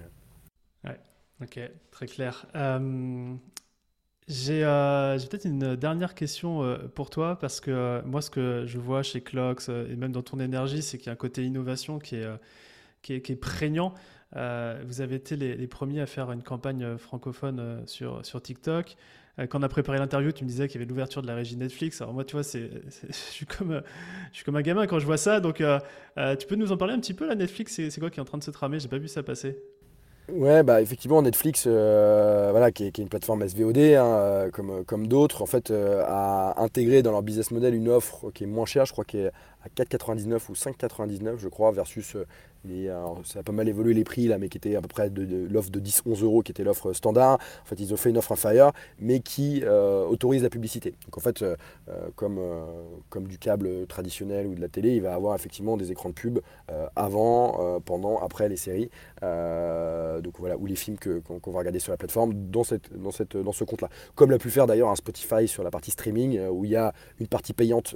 Ok, très clair. Euh, euh, j'ai peut-être une dernière question euh, pour toi parce que moi, ce que je vois chez Clocks et même dans ton énergie, c'est qu'il y a un côté innovation qui est, prégnant. vous avez été les, premiers à faire une campagne francophone sur, TikTok. Quand on a préparé l'interview, tu me disais qu'il y avait l'ouverture de la régie Netflix. Alors moi, tu vois, je, suis comme, je suis comme un gamin quand je vois ça. Donc, tu peux nous en parler un petit peu, la Netflix? C'est quoi qui est en train de se tramer? J'ai pas vu ça passer. Ouais, bah effectivement, Netflix, euh, voilà, qui est, une plateforme SVOD, hein, euh, comme, comme d'autres, en fait, euh, a intégré dans leur business model une offre qui est moins chère, je crois qu'elle est à 4,99 ou 5,99, je crois, versus ça a pas mal évolué les prix là, mais qui était à peu près de, l'offre de 10-11 euros qui était l'offre standard. En fait, ils ont fait une offre inférieure, mais qui euh, autorise la publicité. Donc en fait, euh, euh, comme, comme du câble traditionnel ou de la télé, il va avoir effectivement des écrans de pub avant, pendant, après les séries. donc voilà, ou les films qu'on va regarder sur la plateforme dans, cette, dans, cette, dans ce compte-là. Comme l'a pu faire d'ailleurs un Spotify sur la partie streaming, où il y a une partie payante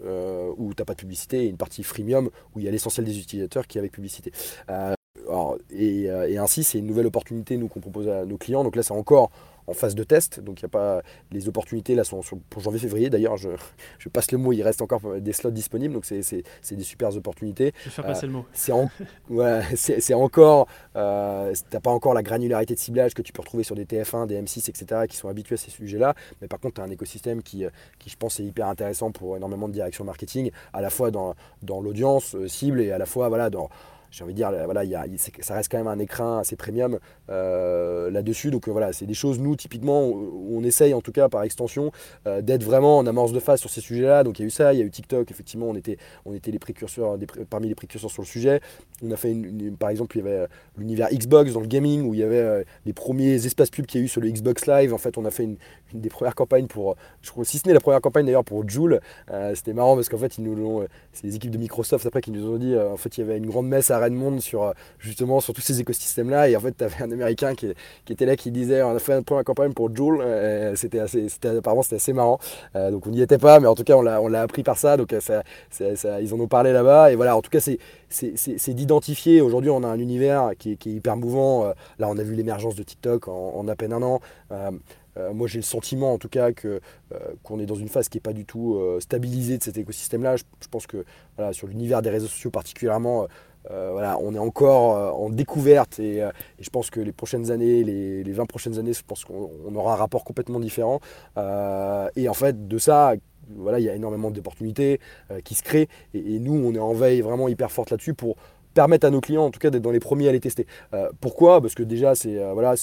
où tu n'as pas de publicité et une partie freemium où il y a l'essentiel des utilisateurs qui est avec publicité. Euh, euh, et, ainsi, c'est une nouvelle opportunité nous qu'on propose à nos clients. Donc là, c'est encore en phase de test. Donc il y a pas les opportunités là sont pour janvier-février. D'ailleurs, je, je, passe le mot. Il reste encore des slots disponibles. Donc c'est des super opportunités. Je vais faire passer le mot. C'est c'est encore. Euh, t'as pas encore la granularité de ciblage que tu peux retrouver sur des TF1, des M6, etc. qui sont habitués à ces sujets-là. Mais par contre, tu as un écosystème qui, qui, je pense, est hyper intéressant pour énormément de directions marketing, à la fois dans, dans l'audience cible et à la fois voilà dans j'ai envie de dire, voilà, y a, ça reste quand même un écrin assez premium là-dessus. Donc voilà, c'est des choses, nous, typiquement, où on essaye, en tout cas par extension, d'être vraiment en amorce de phase sur ces sujets-là. Donc il y a eu ça, il y a eu TikTok, effectivement, on était, on était les précurseurs, parmi les précurseurs sur le sujet. On a fait, une, par exemple, il y avait l'univers Xbox dans le gaming, où il y avait les premiers espaces pubs qu'il y a eu sur le Xbox Live. En fait, on a fait une, des premières campagnes pour, je crois, si ce n'est la première campagne d'ailleurs pour Joule. C'était marrant parce qu'en fait, ils nous l'ont, c'est les équipes de Microsoft après qui nous ont dit, en fait, il y avait une grande messe à Redmond sur justement sur tous ces écosystèmes-là. Et en fait, tu avais un Américain qui, était là qui disait, on a fait une première campagne pour Joule. c'était assez, apparemment, c'était assez marrant. donc on n'y était pas, mais en tout cas, on l'a, appris par ça. Donc ça, ils en ont parlé là-bas. Et voilà, en tout cas, c'est, d'identifier. Aujourd'hui, on a un univers qui est, hyper mouvant. Là, on a vu l'émergence de TikTok en, à peine un an. Euh, moi, j'ai le sentiment, en tout cas, que euh, qu'on est dans une phase qui n'est pas du tout euh, stabilisée de cet écosystème-là. Je, pense que sur l'univers des réseaux sociaux particulièrement, voilà, on est encore en découverte et, je pense que les prochaines années, les, les 20 prochaines années, je pense qu'on aura un rapport complètement différent. et en fait, de ça, voilà, il y a énormément d'opportunités qui se créent et, nous, on est en veille vraiment hyper forte là-dessus pour permettre à nos clients, en tout cas, d'être dans les premiers à les tester. pourquoi? Parce que déjà, c'est voilà,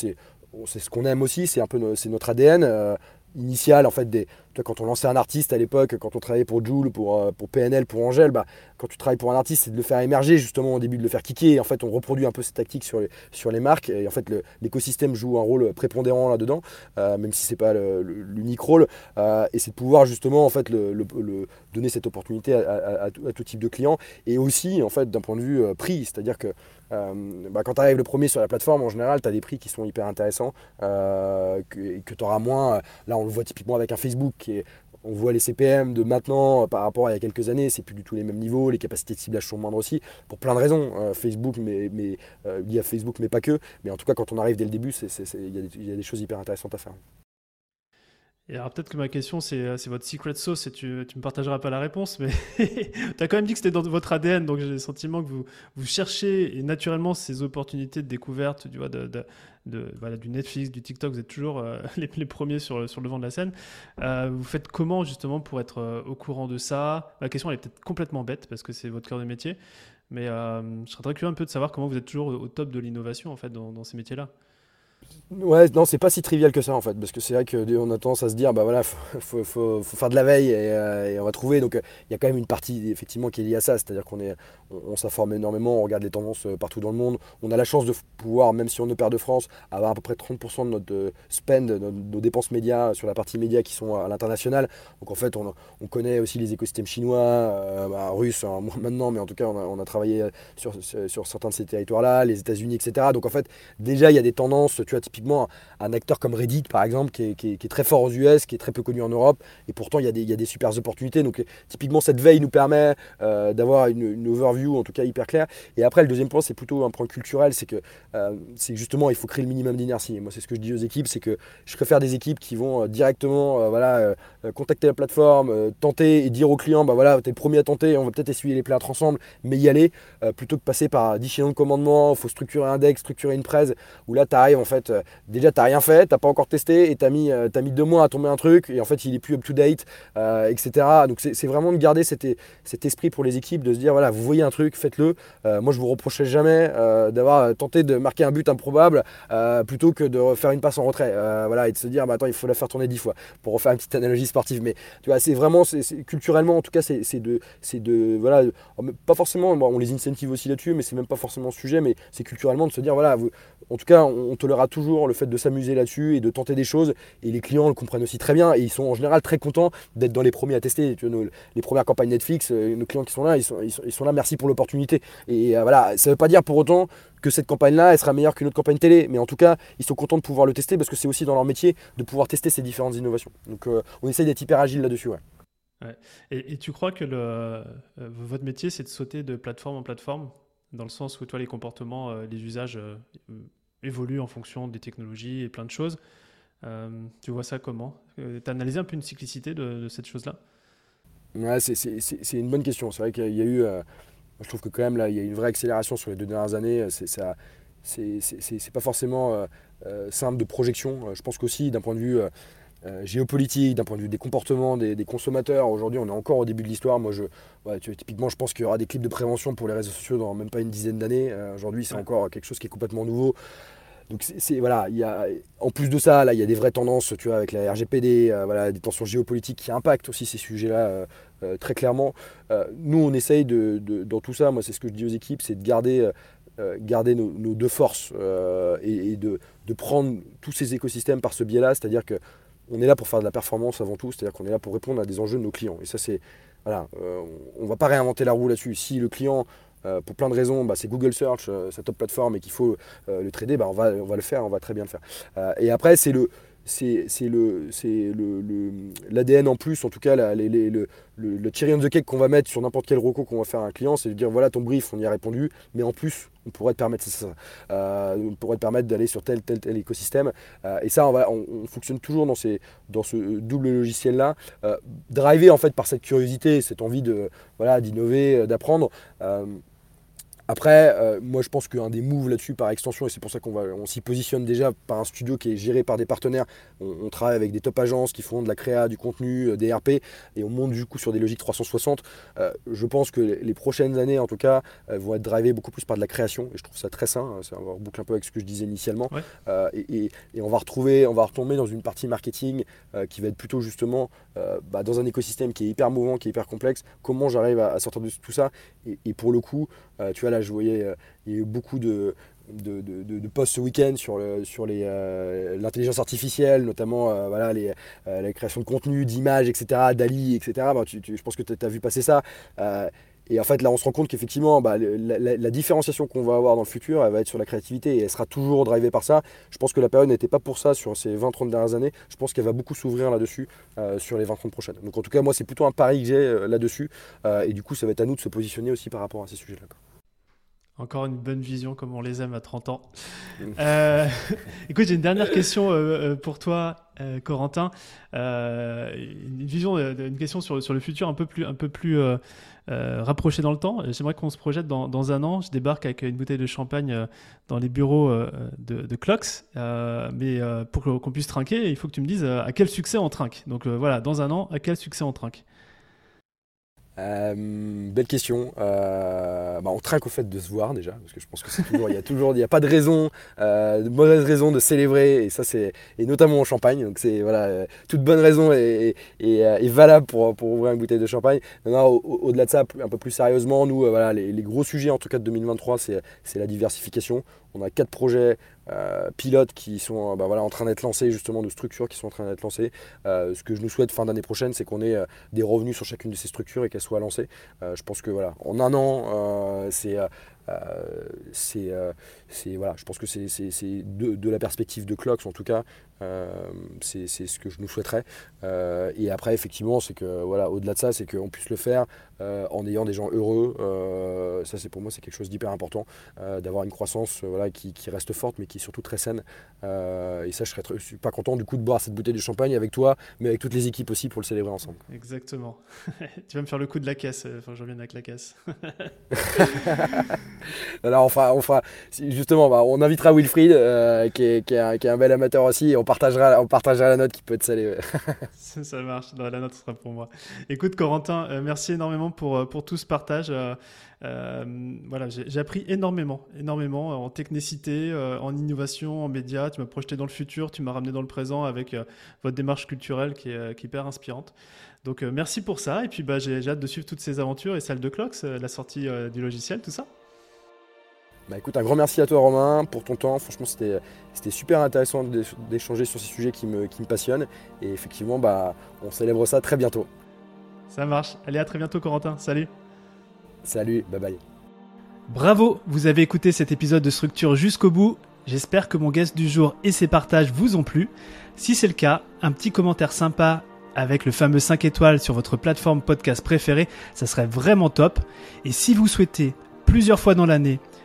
ce qu'on aime aussi, c'est un peu c'est notre ADN euh, initial en fait des, quand on lançait un artiste à l'époque, quand on travaillait pour Joule, pour, euh, pour PNL, pour Angèle, bah, quand tu travailles pour un artiste, c'est de le faire émerger justement au début, de le faire kicker. En fait, on reproduit un peu cette tactique sur les, sur les marques. Et en fait, l'écosystème joue un rôle prépondérant là-dedans, euh, même si c'est pas l'unique rôle. Euh, et c'est de pouvoir justement en fait donner cette opportunité à, tout type de clients. Et aussi en fait d'un point de vue prix, c'est-à-dire que bah, quand tu arrives le premier sur la plateforme, en général, tu as des prix qui sont hyper intéressants, que, que tu auras moins. Là, on le voit typiquement avec un Facebook on voit les CPM de maintenant par rapport à il y a quelques années, c'est plus du tout les mêmes niveaux, les capacités de ciblage sont moindres aussi, pour plein de raisons. Euh, Facebook, mais, mais euh, à Facebook, mais pas que. Mais en tout cas, quand on arrive dès le début, il y, a des choses hyper intéressantes à faire. Alors peut-être que ma question c'est, euh, votre secret sauce et tu, ne me partageras pas la réponse, mais tu as quand même dit que c'était dans votre ADN, donc j'ai le sentiment que vous, cherchez et naturellement ces opportunités de découverte tu vois, de, du Netflix, du TikTok, vous êtes toujours euh, les, premiers sur, sur le vent de la scène. Euh, vous faites comment justement pour être au courant de ça? Ma question elle est peut-être complètement bête parce que c'est votre cœur de métier, mais je serais très curieux un peu de savoir comment vous êtes toujours au top de l'innovation en fait dans ces métiers-là. Ouais, non, c'est pas si trivial que ça en fait, parce que c'est vrai qu'on a tendance à se dire, bah voilà, faut, faut, faire de la veille et, euh, on va trouver. Donc il y a quand même une partie effectivement qui est liée à ça, c'est-à-dire qu'on est, on, s'informe énormément, on regarde les tendances euh, partout dans le monde. On a la chance de pouvoir, même si on ne perd de France, avoir à peu près 30% de notre euh, spend, nos dépenses médias sur la partie média qui sont à l'international. Donc en fait, on, on, connaît aussi les écosystèmes chinois, bah, russes, hein, maintenant, mais en tout cas, on a, travaillé sur, sur, certains de ces territoires-là, les États-Unis, etc. Donc en fait, déjà, il y a des tendances, tu typiquement un acteur comme Reddit par exemple qui est, très fort aux US, qui est très peu connu en Europe et pourtant il y a des, il super opportunités. Donc typiquement cette veille nous permet euh, d'avoir une, overview en tout cas hyper claire. Et après le deuxième point c'est plutôt un point culturel, c'est que euh, c'est justement il faut créer le minimum d'inertie. Moi c'est ce que je dis aux équipes, c'est que je préfère des équipes qui vont euh, directement voilà, contacter la plateforme, tenter et dire aux clients bah voilà t'es le premier à tenter, on va peut-être essuyer les plâtres ensemble, mais y aller plutôt que passer par 10 chaînons de commandement, il faut structurer un deck, structurer une presse, où là tu arrives en fait déjà t'as rien fait, t'as pas encore testé et t'as mis, euh, as mis deux mois à tomber un truc et en fait il est plus up to date, euh, etc. Donc c'est vraiment de garder cet, cet, esprit pour les équipes, de se dire voilà, vous voyez un truc, faites-le. Euh, moi je vous reprocherai jamais d'avoir tenté de marquer un but improbable plutôt que de faire une passe en retrait. voilà, et de se dire bah, attends, il faut la faire tourner dix fois pour refaire une petite analogie sportive. Mais tu vois, c'est vraiment, culturellement en tout cas, c'est de, de, voilà, pas forcément, on les incentive aussi là-dessus, mais c'est même pas forcément le sujet, mais c'est culturellement de se dire voilà, vous, en tout cas, on, on tolérera le fait de s'amuser là-dessus et de tenter des choses. Et les clients le comprennent aussi très bien et ils sont en général très contents d'être dans les premiers à tester. Vois, les premières campagnes Netflix, euh, nos clients qui sont là, ils sont, là, merci pour l'opportunité. Et euh, voilà, ça ne veut pas dire pour autant que cette campagne-là, elle sera meilleure qu'une autre campagne télé. Mais en tout cas, ils sont contents de pouvoir le tester parce que c'est aussi dans leur métier de pouvoir tester ces différentes innovations. Donc euh, on essaye d'être hyper agile là-dessus. Et, tu crois que votre métier, c'est de sauter de plateforme en plateforme dans le sens où toi, les comportements, les usages évolue en fonction des technologies et plein de choses. Euh, tu vois ça comment? Euh, Tu as analysé un peu une cyclicité de, cette chose-là? Ouais, C'est une bonne question. C'est vrai qu'il y a eu. Euh, je trouve que quand même, là, il y a une vraie accélération sur les deux dernières années. C'est pas forcément simple de projection. Je pense qu'aussi, d'un point de vue géopolitique, d'un point de vue des comportements des, consommateurs. Aujourd'hui, on est encore au début de l'histoire. Moi, je, typiquement, je pense qu'il y aura des clips de prévention pour les réseaux sociaux dans même pas une dizaine d'années. Aujourd'hui, c'est encore quelque chose qui est complètement nouveau. Donc c'est voilà, il y a, en plus de ça, là, il y a des vraies tendances, tu vois, avec la RGPD, voilà, des tensions géopolitiques qui impactent aussi ces sujets-là très clairement. nous, on essaye de, dans tout ça, moi, c'est ce que je dis aux équipes, c'est de garder euh, garder nos, deux forces euh, et, de, prendre tous ces écosystèmes par ce biais-là, c'est-à-dire que on est là pour faire de la performance avant tout, c'est-à-dire qu'on est là pour répondre à des enjeux de nos clients. Et ça, c'est voilà, euh, on va pas réinventer la roue là-dessus. Si le client pour plein de raisons, bah, c'est Google Search, sa top plateforme, et qu'il faut le trader, bah, on va le faire, on va très bien le faire. et après, c'est le, c'est l'ADN en plus, en tout cas le, le, le, cherry on the cake qu'on va mettre sur n'importe quel recours qu'on va faire à un client, c'est de dire voilà ton brief, on y a répondu, mais en plus on pourrait te permettre euh, d'aller sur tel tel tel écosystème. Euh, et ça, on, on, fonctionne toujours dans, ce double logiciel là, euh, drivé en fait par cette curiosité, cette envie de voilà d'innover, d'apprendre. Après, euh, moi je pense qu'un des moves là-dessus par extension, et c'est pour ça qu'on on s'y positionne déjà par un studio qui est géré par des partenaires, on, travaille avec des top agences qui font de la créa, du contenu, euh, des RP, et on monte du coup sur des logiques 360. Euh, je pense que les prochaines années en tout cas vont être drivées beaucoup plus par de la création, et je trouve ça très sain, hein, ça va boucle un peu avec ce que je disais initialement, et, on va retrouver, on va retomber dans une partie marketing qui va être plutôt justement bah, dans un écosystème qui est hyper mouvant, qui est hyper complexe, comment j'arrive à, sortir de tout ça, et, et pour le coup, tu vois je voyais, euh, il y a eu beaucoup de, posts ce week-end sur, euh, l'intelligence artificielle, notamment euh, voilà, les, la création de contenu, d'images, etc., d'Ali, etc. Bah, je pense que tu as vu passer ça. et en fait, là, on se rend compte qu'effectivement, bah, la, différenciation qu'on va avoir dans le futur, elle va être sur la créativité et elle sera toujours drivée par ça. Je pense que la période n'était pas pour ça sur ces 20-30 dernières années. Je pense qu'elle va beaucoup s'ouvrir là-dessus sur les 20-30 prochaines. Donc, en tout cas, moi, c'est plutôt un pari que j'ai là-dessus. et du coup, ça va être à nous de se positionner aussi par rapport à ces sujets-là. Encore une bonne vision comme on les aime à 30 ans. Euh, écoute, j'ai une dernière question euh, euh, pour toi, Corentin. une vision, une question sur, sur, le futur un peu plus, un peu plus rapproché dans le temps. J'aimerais qu'on se projette dans, dans, un an. Je débarque avec une bouteille de champagne dans les bureaux de, de Clocks. mais pour qu'on puisse trinquer, il faut que tu me dises à quel succès on trinque. Donc voilà, dans un an, à quel succès on trinque euh, belle question. Euh, bah, on trinque au fait de se voir déjà, parce que je pense que y a toujours, il n'y a pas de raison, euh, de mauvaise raison de célébrer, et ça c'est, et notamment en champagne. Donc c'est voilà, toute bonne raison est, valable pour, ouvrir une bouteille de champagne. au-delà de ça, un peu plus sérieusement, nous voilà, les, les, gros sujets en tout cas de 2023, c'est, c'est la diversification. On a quatre projets euh, pilotes qui sont bah, en train d'être lancés, justement, de structures qui sont en train d'être lancées. Euh, ce que je nous souhaite fin d'année prochaine, c'est qu'on ait euh, des revenus sur chacune de ces structures et qu'elles soient lancées. je pense que voilà, en un an, c'est c'est voilà, je pense que c'est de, de, la perspective de Clocks en tout cas, c'est ce que je nous souhaiterais. et après, effectivement, c'est que voilà, au-delà de ça, c'est qu'on puisse le faire en ayant des gens heureux. ça, c'est pour moi, c'est quelque chose d'hyper important, d'avoir une croissance voilà, qui, qui, reste forte, mais qui est surtout très saine. et ça, je serais suis pas content du coup de boire cette bouteille de champagne avec toi, mais avec toutes les équipes aussi pour le célébrer ensemble. Exactement. tu vas me faire le coup de la caisse. Enfin, je reviens avec la caisse. Alors, enfin, enfin, justement, bah, on invitera Wilfried, euh, qui, est, un, bel amateur aussi, et on on partagera la note qui peut être salée. ça, marche, la note sera pour moi. Écoute, Corentin, euh, merci énormément pour, euh, pour tout ce partage. voilà, j'ai appris énormément, énormément en technicité, en innovation, en médias. Tu m'as projeté dans le futur, tu m'as ramené dans le présent avec votre démarche culturelle qui est, hyper inspirante. Donc merci pour ça. Et puis bah, j'ai hâte de suivre toutes ces aventures et celles de Clocks, la sortie du logiciel, tout ça. Bah écoute, un grand merci à toi Romain pour ton temps. Franchement, c'était super intéressant d'échanger sur ces sujets qui me, qui me passionnent. Et effectivement, bah, on célèbre ça très bientôt. Ça marche. Allez, à très bientôt Corentin. Salut. Salut, bye bye. Bravo, vous avez écouté cet épisode de Structure jusqu'au bout. J'espère que mon guest du jour et ses partages vous ont plu. Si c'est le cas, un petit commentaire sympa avec le fameux 5 étoiles sur votre plateforme podcast préférée, ça serait vraiment top. Et si vous souhaitez plusieurs fois dans l'année